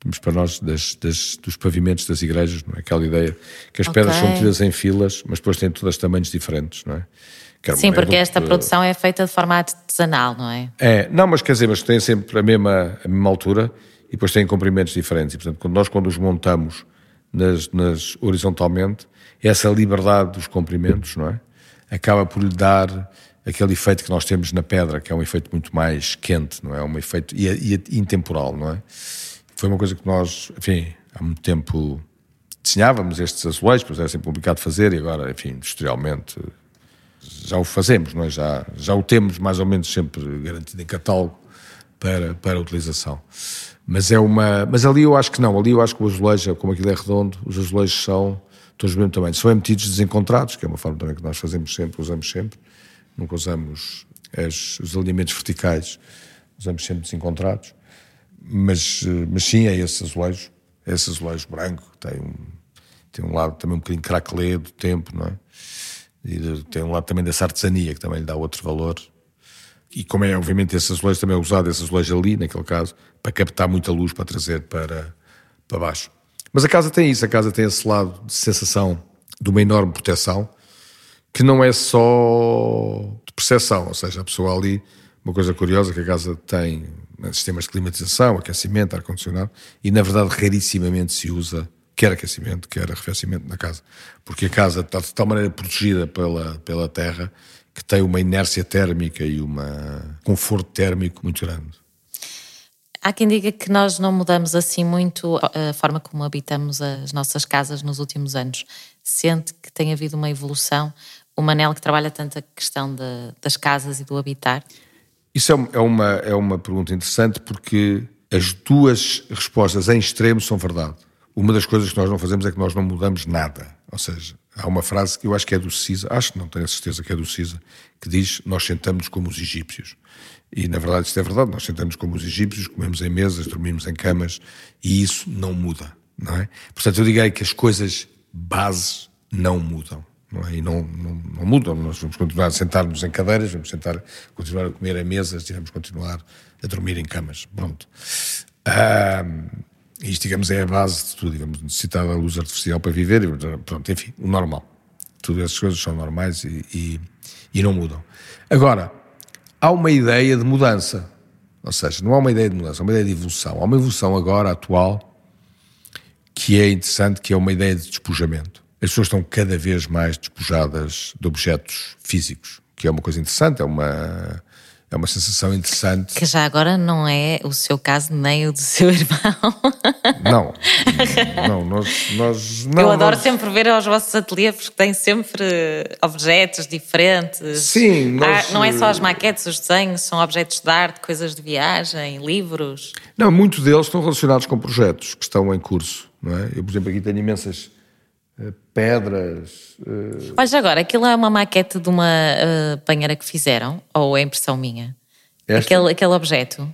temos para nós das, das, dos pavimentos das igrejas, não é? Aquela ideia que as okay. pedras são tidas em filas, mas depois têm todas tamanhos diferentes, não é? Sim, porque esta produção é feita de forma artesanal, não é? É, não, mas quer dizer, mas têm sempre a mesma, a mesma altura e depois têm comprimentos diferentes. E, portanto, quando nós quando os montamos nas, nas, horizontalmente, essa liberdade dos comprimentos, não é? Acaba por lhe dar aquele efeito que nós temos na pedra, que é um efeito muito mais quente, não é? Um efeito e, e intemporal, não é? Foi uma coisa que nós, enfim, há muito tempo desenhávamos estes azulejos, pois era sempre complicado fazer e agora, enfim, industrialmente já o fazemos, não é? já, já o temos mais ou menos sempre garantido em catálogo para, para utilização. Mas é uma. Mas ali eu acho que não, ali eu acho que o azulejo, como aquilo é redondo, os azulejos são todos do mesmo tamanho. São emitidos desencontrados, que é uma forma também que nós fazemos sempre, usamos sempre. Nunca usamos as, os alinhamentos verticais, usamos sempre desencontrados. Mas, mas sim, é esse azulejo, é esse azulejo branco, tem um, tem um lado também um bocadinho craquelê do tempo, não é? E tem um lado também dessa artesania que também lhe dá outro valor. E como é, obviamente, esse azulejo também é usado, esse azulejo ali, naquele caso, para captar muita luz para trazer para, para baixo. Mas a casa tem isso, a casa tem esse lado de sensação de uma enorme proteção, que não é só de percepção, ou seja, a pessoa ali, uma coisa curiosa que a casa tem sistemas de climatização, aquecimento, ar-condicionado, e na verdade rarissimamente se usa quer aquecimento, quer arrefecimento na casa, porque a casa está de tal maneira protegida pela, pela terra que tem uma inércia térmica e um conforto térmico muito grande. Há quem diga que nós não mudamos assim muito a forma como habitamos as nossas casas nos últimos anos. Sente que tem havido uma evolução? O Manel, que trabalha tanto a questão de, das casas e do habitar? Isso é, é uma, é uma pergunta interessante porque as duas respostas em extremo são verdade. Uma das coisas que nós não fazemos é que nós não mudamos nada. Ou seja, há uma frase que eu acho que é do Cisa, acho que não tenho a certeza que é do Cisa, que diz: Nós sentamos como os egípcios. E na verdade isto é verdade, nós sentamos como os egípcios, comemos em mesas, dormimos em camas e isso não muda, não é? Portanto, eu digo aí que as coisas bases não mudam. Não é? E não, não, não, mudam. Nós vamos continuar a sentar-nos em cadeiras, vamos sentar, continuar a comer em mesas vamos continuar a dormir em camas. Pronto. Ah, isto, digamos, é a base de tudo, digamos, necessitar da luz artificial para viver, pronto, enfim, o normal. Todas essas coisas são normais e, e, e não mudam. Agora, há uma ideia de mudança, ou seja, não há uma ideia de mudança, há uma ideia de evolução. Há uma evolução agora, atual, que é interessante, que é uma ideia de despojamento. As pessoas estão cada vez mais despojadas de objetos físicos, que é uma coisa interessante, é uma é uma sensação interessante. Que já agora não é o seu caso nem o do seu <laughs> irmão. Não, não, nós. nós não, Eu adoro nós... sempre ver aos vossos ateliês porque têm sempre objetos diferentes. Sim, nós... Não é só as maquetes, os desenhos, são objetos de arte, coisas de viagem, livros. Não, muitos deles estão relacionados com projetos que estão em curso. Não é? Eu, por exemplo, aqui tenho imensas pedras. Uh... Olha, agora, aquilo é uma maquete de uma uh, banheira que fizeram, ou é impressão minha? Aquele, aquele objeto.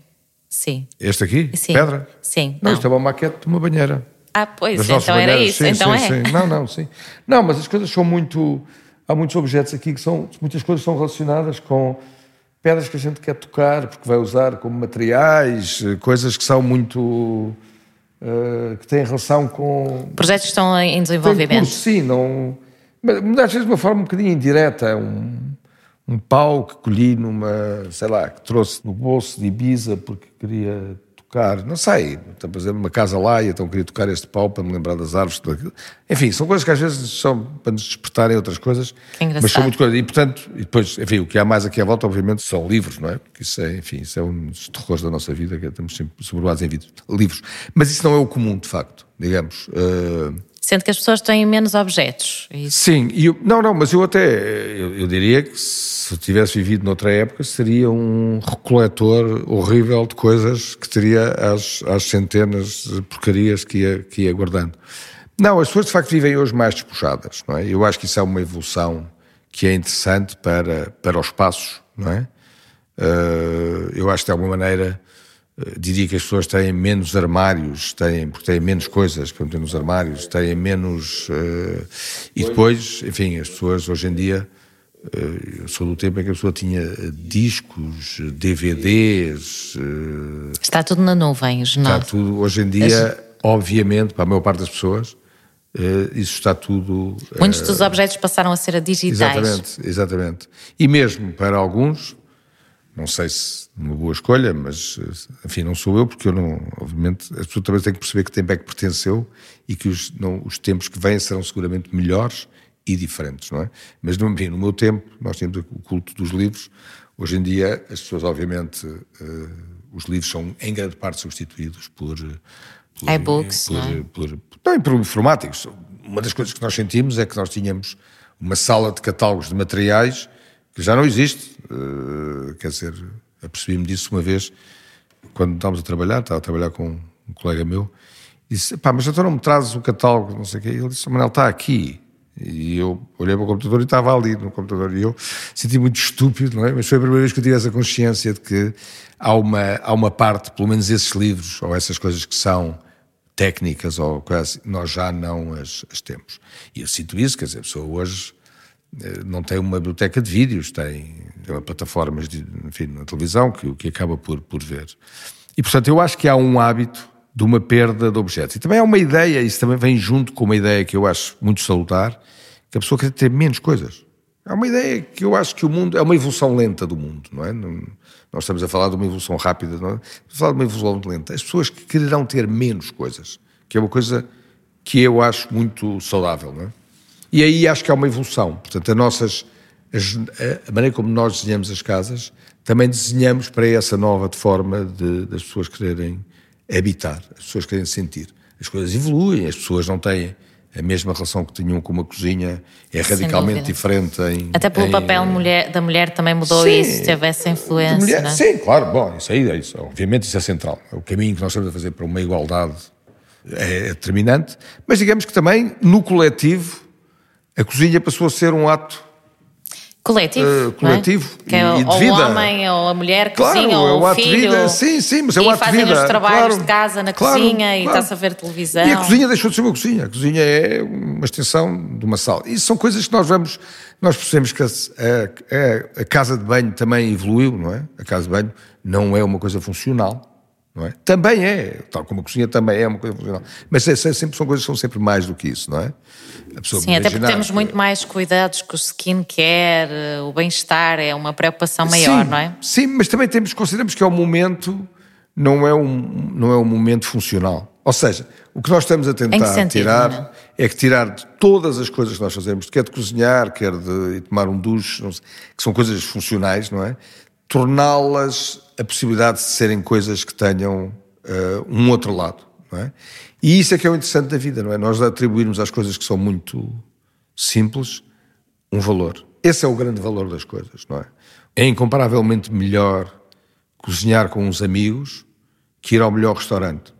Sim. Este aqui? Sim. Pedra? Sim. Não, não, isto é uma maquete de uma banheira. Ah, pois, então banheiras. era isso. Sim, então sim, é. Sim. Não, não, sim. Não, mas as coisas são muito. Há muitos objetos aqui que são. Muitas coisas são relacionadas com pedras que a gente quer tocar, porque vai usar como materiais, coisas que são muito uh, que têm relação com. Projetos que estão em desenvolvimento. Sim, não. Mas às vezes de uma forma um bocadinho indireta. Um, um pau que colhi numa, sei lá, que trouxe no bolso de Ibiza porque queria tocar, não sei, estou a fazer uma casa lá e então queria tocar este pau para me lembrar das árvores. Enfim, são coisas que às vezes são para nos despertarem outras coisas, mas são muito coisas. E portanto, e depois, enfim, o que há mais aqui à volta, obviamente, são livros, não é? Porque isso é, enfim, isso é um dos terrores da nossa vida, que estamos sempre sobrevoados em livros. Mas isso não é o comum, de facto, digamos. Uh, Sendo que as pessoas têm menos objetos. É Sim, e eu, não, não, mas eu até eu, eu, diria que se tivesse vivido noutra época seria um recoletor horrível de coisas que teria as, as centenas de porcarias que ia, que ia guardando. Não, as pessoas de facto vivem hoje mais despojadas, não é? Eu acho que isso é uma evolução que é interessante para, para os espaços, não é? Uh, eu acho que de alguma maneira diria que as pessoas têm menos armários, têm, porque têm menos coisas para meter nos armários, têm menos. Uh, e depois, enfim, as pessoas hoje em dia. Eu sou do tempo em que a pessoa tinha discos, DVDs. Está tudo na nuvem, Está tudo. Hoje em dia, obviamente, para a maior parte das pessoas, isso está tudo. Muitos dos objetos passaram a ser digitais. Exatamente, exatamente. E mesmo para alguns, não sei se uma boa escolha, mas enfim, não sou eu, porque eu não, obviamente, as pessoas também têm que perceber que tempo é que pertenceu e que os, não, os tempos que vêm serão seguramente melhores e diferentes, não é? Mas enfim, no meu tempo, nós tínhamos o culto dos livros. Hoje em dia, as pessoas, obviamente, uh, os livros são em grande parte substituídos por. por e-books, por, é? por, por, não, por informáticos. Uma das coisas que nós sentimos é que nós tínhamos uma sala de catálogos de materiais que já não existe. Uh, quer dizer, apercebi-me disso uma vez, quando estávamos a trabalhar, estava a trabalhar com um colega meu, e disse, pá, mas então não me trazes o catálogo, não sei o quê. E ele disse, Manel, está aqui. E eu olhei para o computador e estava ali no computador. E eu senti muito estúpido, não é? Mas foi a primeira vez que eu tive essa consciência de que há uma, há uma parte, pelo menos esses livros, ou essas coisas que são técnicas, ou quase, nós já não as, as temos. E eu sinto isso, quer dizer, a pessoa hoje não tem uma biblioteca de vídeos, tem, tem plataformas de, enfim, na televisão que, que acaba por, por ver. E, portanto, eu acho que há um hábito de uma perda de objetos. E também há uma ideia, isso também vem junto com uma ideia que eu acho muito salutar, que a pessoa quer ter menos coisas. Há uma ideia que eu acho que o mundo é uma evolução lenta do mundo, não é? Não, nós estamos a falar de uma evolução rápida, não é? Estamos a falar de uma evolução lenta. As pessoas que quererão ter menos coisas, que é uma coisa que eu acho muito saudável, não é? E aí acho que há uma evolução. Portanto, a, nossas, a maneira como nós desenhamos as casas, também desenhamos para essa nova forma de, das pessoas quererem habitar, as pessoas querem sentir. As coisas evoluem, as pessoas não têm a mesma relação que tinham com uma cozinha, é radicalmente diferente em. Até pelo em, papel em, mulher, da mulher também mudou sim, isso, teve essa influência. Mulher, é? Sim, claro, bom, isso aí é isso. Obviamente isso é central. O caminho que nós estamos a fazer para uma igualdade é determinante, mas digamos que também no coletivo a cozinha passou a ser um ato coletivo, uh, coletivo é? que é e, de vida. o homem ou a mulher que claro, cozinha, ou é um o ato filho. De vida. Sim, sim, mas é um ato de vida. E fazem os trabalhos claro, de casa na claro, cozinha e está-se a ver televisão. E a cozinha deixou de ser uma cozinha. A cozinha é uma extensão de uma sala. E são coisas que nós vamos... Nós percebemos que a, a, a casa de banho também evoluiu, não é? A casa de banho não é uma coisa funcional é? Também é, tal como a cozinha também é uma coisa funcional. Mas é, é, sempre, são coisas que são sempre mais do que isso, não é? Sim, até porque temos muito mais cuidados com o skincare, o bem-estar, é uma preocupação maior, sim, não é? Sim, mas também temos, consideramos que é um momento, não é um, não é um momento funcional. Ou seja, o que nós estamos a tentar sentido, tirar é? é? que tirar de todas as coisas que nós fazemos, quer de cozinhar, quer de tomar um duche, sei, que são coisas funcionais, não é? Torná-las a possibilidade de serem coisas que tenham uh, um outro lado, é? E isso é que é o interessante da vida, não é? Nós atribuirmos às coisas que são muito simples um valor. Esse é o grande valor das coisas, não é? É incomparavelmente melhor cozinhar com uns amigos que ir ao melhor restaurante.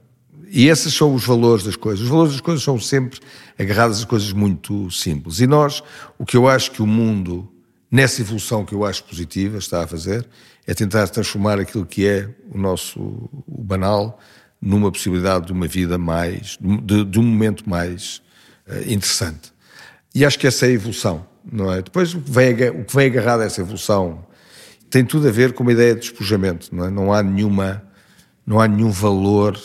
E esses são os valores das coisas. Os valores das coisas são sempre agarrados a coisas muito simples. E nós, o que eu acho que o mundo, nessa evolução que eu acho positiva, está a fazer, é tentar transformar aquilo que é o nosso o banal numa possibilidade de uma vida mais, de, de um momento mais uh, interessante. E acho que essa é a evolução, não é? Depois o que, vem, o que vem agarrado a essa evolução tem tudo a ver com uma ideia de despojamento, não é? Não há nenhuma, não há nenhum valor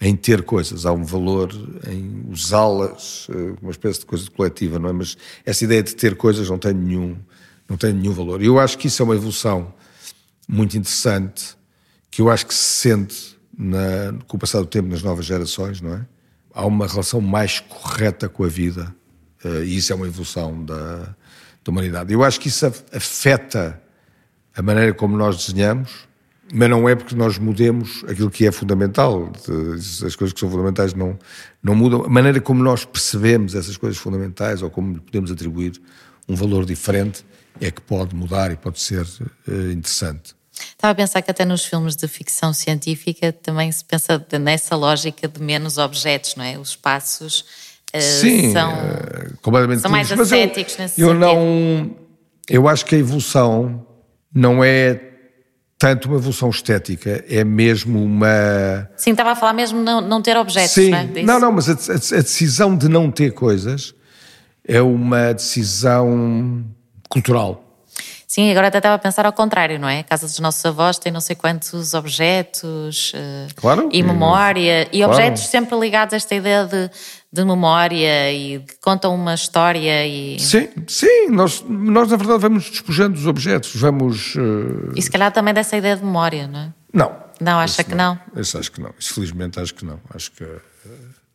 em ter coisas, há um valor em usá-las, eh, uma espécie de coisa coletiva, não é? Mas essa ideia de ter coisas não tem nenhum, não tem nenhum valor. Eu acho que isso é uma evolução muito interessante que eu acho que se sente na, com o passar do tempo nas novas gerações, não é? Há uma relação mais correta com a vida uh, e isso é uma evolução da, da humanidade. Eu acho que isso afeta a maneira como nós desenhamos, mas não é porque nós mudemos aquilo que é fundamental. As coisas que são fundamentais não, não mudam. A maneira como nós percebemos essas coisas fundamentais ou como podemos atribuir um valor diferente é que pode mudar e pode ser uh, interessante. Estava a pensar que até nos filmes de ficção científica também se pensa nessa lógica de menos objetos, não é? Os espaços uh, Sim, são, uh, completamente são mais ascéticos eu, nesse eu sentido. não, eu acho que a evolução não é tanto uma evolução estética, é mesmo uma. Sim, estava a falar mesmo não, não ter objetos, Sim. não é? Não, não, mas a, a- a decisão de não ter coisas é uma decisão cultural. Sim, agora até estava a pensar ao contrário, não é? A casa dos nossos avós tem não sei quantos objetos eh, Claro. e memória, e Claro. objetos sempre ligados a esta ideia de, de memória e que contam uma história e, Sim, sim, nós, nós na verdade vamos despojando dos objetos, vamos. eh, e se calhar também dessa ideia de memória, não é? Não. Não, acha que não? Isso acho que não. Isso, felizmente acho que não. Acho que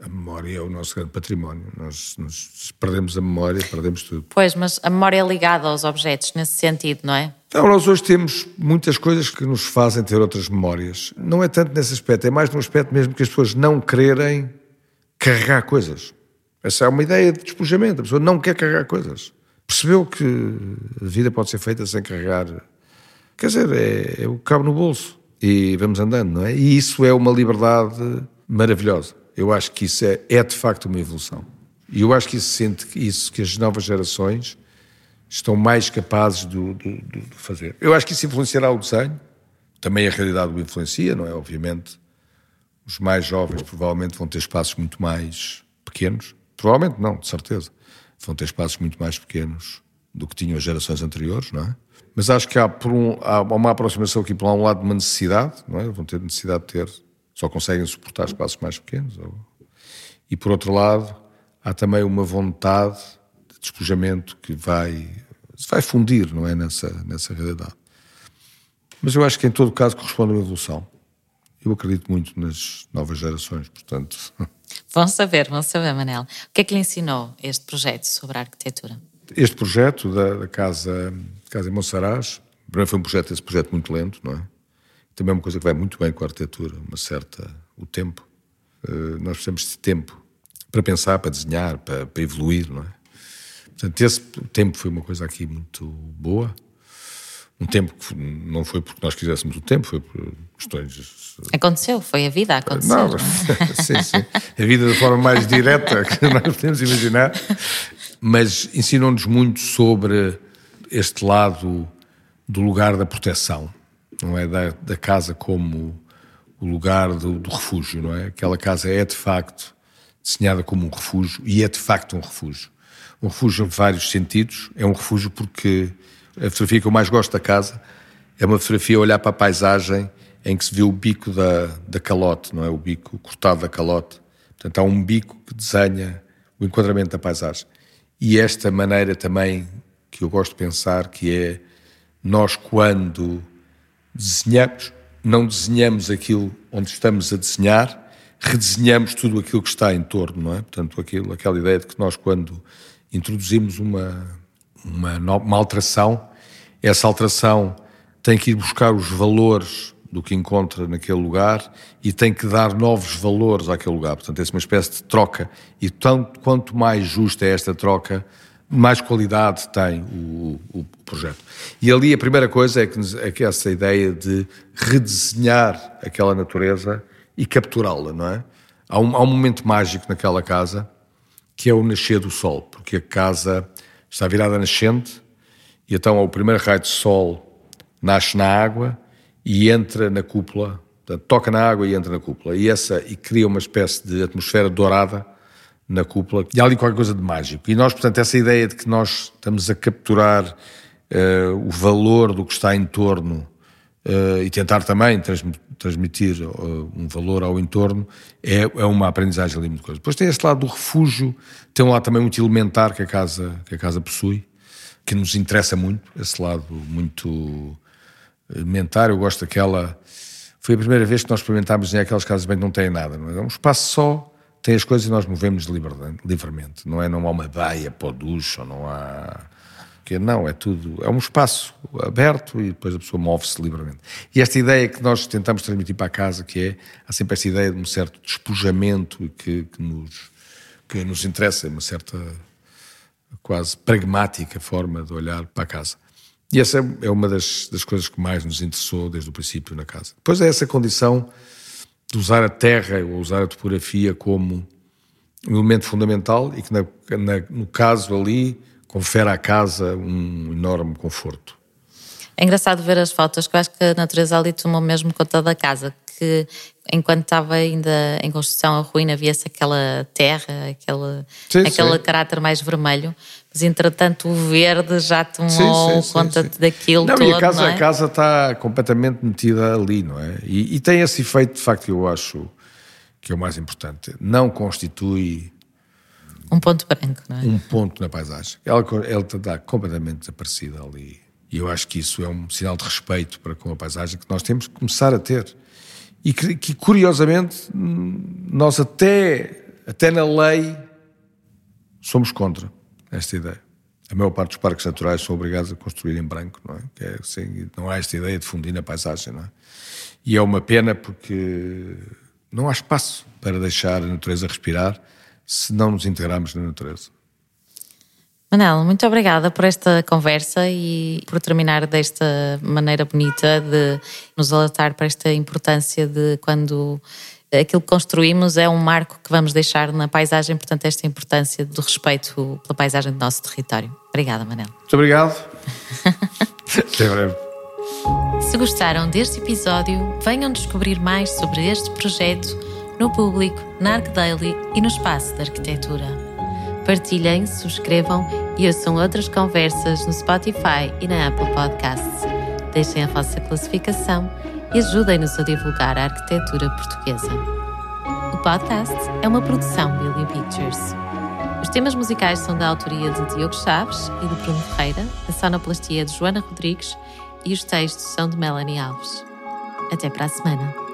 a memória é o nosso grande património. Nós, nós perdemos a memória, perdemos tudo. Pois, mas a memória é ligada aos objetos nesse sentido, não é? Então, nós hoje temos muitas coisas que nos fazem ter outras memórias. Não é tanto nesse aspecto, é mais no aspecto mesmo que as pessoas não quererem carregar coisas. Essa é uma ideia de despojamento. A pessoa não quer carregar coisas. Percebeu que a vida pode ser feita sem carregar. Quer dizer, é, é o cabo no bolso. E vamos andando, não é? E isso é uma liberdade maravilhosa. Eu acho que isso é, é de facto uma evolução. E eu acho que isso sente isso que as novas gerações estão mais capazes de, de- de- de fazer. Eu acho que isso influenciará o desenho, também a realidade o influencia, não é? Obviamente, os mais jovens provavelmente vão ter espaços muito mais pequenos, provavelmente não, de certeza, vão ter espaços muito mais pequenos do que tinham as gerações anteriores, não é? Mas acho que há, por um, há uma aproximação aqui por um lado de uma necessidade, não é? Vão ter necessidade de ter, só conseguem suportar espaços mais pequenos. ou- e por outro lado, há também uma vontade de despojamento que vai, se vai fundir, não é? Nessa, nessa realidade. Mas eu acho que em todo caso corresponde a uma evolução. Eu acredito muito nas novas gerações, portanto. <laughs> Vão saber, vão saber, Manel. O que é que lhe ensinou este projeto sobre a arquitetura? Este projeto da, da casa, casa em Monsaraz, primeiro foi um projeto, esse projeto muito lento, não é? Também é uma coisa que vai muito bem com a arquitetura, uma certa, o tempo. Eh, nós precisamos de tempo para pensar, para desenhar, para, para evoluir, não é? Portanto, esse tempo foi uma coisa aqui muito boa. Um tempo que não foi porque nós quiséssemos o tempo, foi por questões Aconteceu, foi a vida a acontecer. não, não é? <laughs> sim, sim. A vida da forma mais direta que <laughs> nós podemos imaginar. Mas ensinam-nos muito sobre este lado do lugar da proteção, não é? Da, da casa como o lugar do, do refúgio, não é? Aquela casa é de facto desenhada como um refúgio e é de facto um refúgio. Um refúgio em vários sentidos. É um refúgio porque a fotografia que eu mais gosto da casa é uma fotografia a olhar para a paisagem em que se vê o bico da, da calote, não é? O bico cortado da calote. Portanto, há um bico que desenha o enquadramento da paisagem. E esta maneira também que eu gosto de pensar, que é nós quando desenhamos, não desenhamos aquilo onde estamos a desenhar, redesenhamos tudo aquilo que está em torno, não é? Portanto, aquilo, aquela ideia de que nós quando introduzimos uma, uma, uma alteração, essa alteração tem que ir buscar os valores do que encontra naquele lugar e tem que dar novos valores àquele lugar. Portanto, é uma espécie de troca. E tanto, quanto mais justa é esta troca, mais qualidade tem o, o- projeto. E ali a primeira coisa é que, é que essa ideia de redesenhar aquela natureza e capturá-la, não é? Há um, há um momento mágico naquela casa que é o nascer do sol, porque a casa está virada nascente e então o primeiro raio de sol nasce na água e entra na cúpula, portanto, toca na água e entra na cúpula. E, essa, e cria uma espécie de atmosfera dourada na cúpula. E há ali qualquer coisa de mágico. E nós, portanto, essa ideia de que nós estamos a capturar eh, o valor do que está em torno eh, e tentar também transmi- transmitir eh, um valor ao entorno é, é uma aprendizagem ali muito coisa. Depois tem este lado do refúgio, tem um lado também muito elementar que a casa, que a casa possui, que nos interessa muito, esse lado muito elementar. Eu gosto daquela. Foi a primeira vez que nós experimentámos em aquelas casas bem que não têm nada. Não é? é um espaço só, tem as coisas e nós movemos livre- livremente. Não é? Não há uma baia para o ducho, não há. Que não, é tudo. É um espaço aberto e depois a pessoa move-se livremente. E esta ideia que nós tentamos transmitir para a casa, que é. Há sempre esta ideia de um certo despojamento que, que, nos, que nos interessa, uma certa quase pragmática forma de olhar para a casa. E essa é uma das, das coisas que mais nos interessou desde o princípio na casa. Depois é essa condição de usar a terra ou usar a topografia como um elemento fundamental e que, na- na- no caso ali, confere à casa um enorme conforto. É engraçado ver as fotos, que eu acho que a natureza ali tomou mesmo conta da casa, que enquanto estava ainda em construção a ruína, via-se aquela terra, aquele, sim, aquele sim. caráter mais vermelho, mas entretanto o verde já tomou conta daquilo não, todo. E a casa, não é? a casa está completamente metida ali, não é? E, e, tem esse efeito, de facto, que eu acho que é o mais importante. Não constitui. Um ponto branco, não é? Um ponto na paisagem. Ela, ela está completamente desaparecida ali. E eu acho que isso é um sinal de respeito para com a paisagem que nós temos que começar a ter e que, que, curiosamente nós até, até na lei somos contra esta ideia. A maior parte dos parques naturais são obrigados a construir em branco, não é? Que é assim, não há esta ideia de fundir na paisagem, não é? E é uma pena porque não há espaço para deixar a natureza respirar se não nos integrarmos na natureza. Manel, muito obrigada por esta conversa e por terminar desta maneira bonita de nos alertar para esta importância de quando aquilo que construímos é um marco que vamos deixar na paisagem, portanto, esta importância do respeito pela paisagem do nosso território. Obrigada, Manel. Muito obrigado. <laughs> Até breve. Se gostaram deste episódio, venham descobrir mais sobre este projeto no público, na ArcDaily e no espaço da arquitetura. Partilhem, subscrevam e ouçam outras conversas no Spotify e na Apple Podcasts. Deixem a vossa classificação e ajudem-nos a divulgar a arquitetura portuguesa. O podcast é uma produção Billy Pictures. Os temas musicais são da autoria de Diogo Chaves e de Bruno Ferreira, a sonoplastia de Joana Rodrigues e os textos são de Melanie Alves. Até para a semana.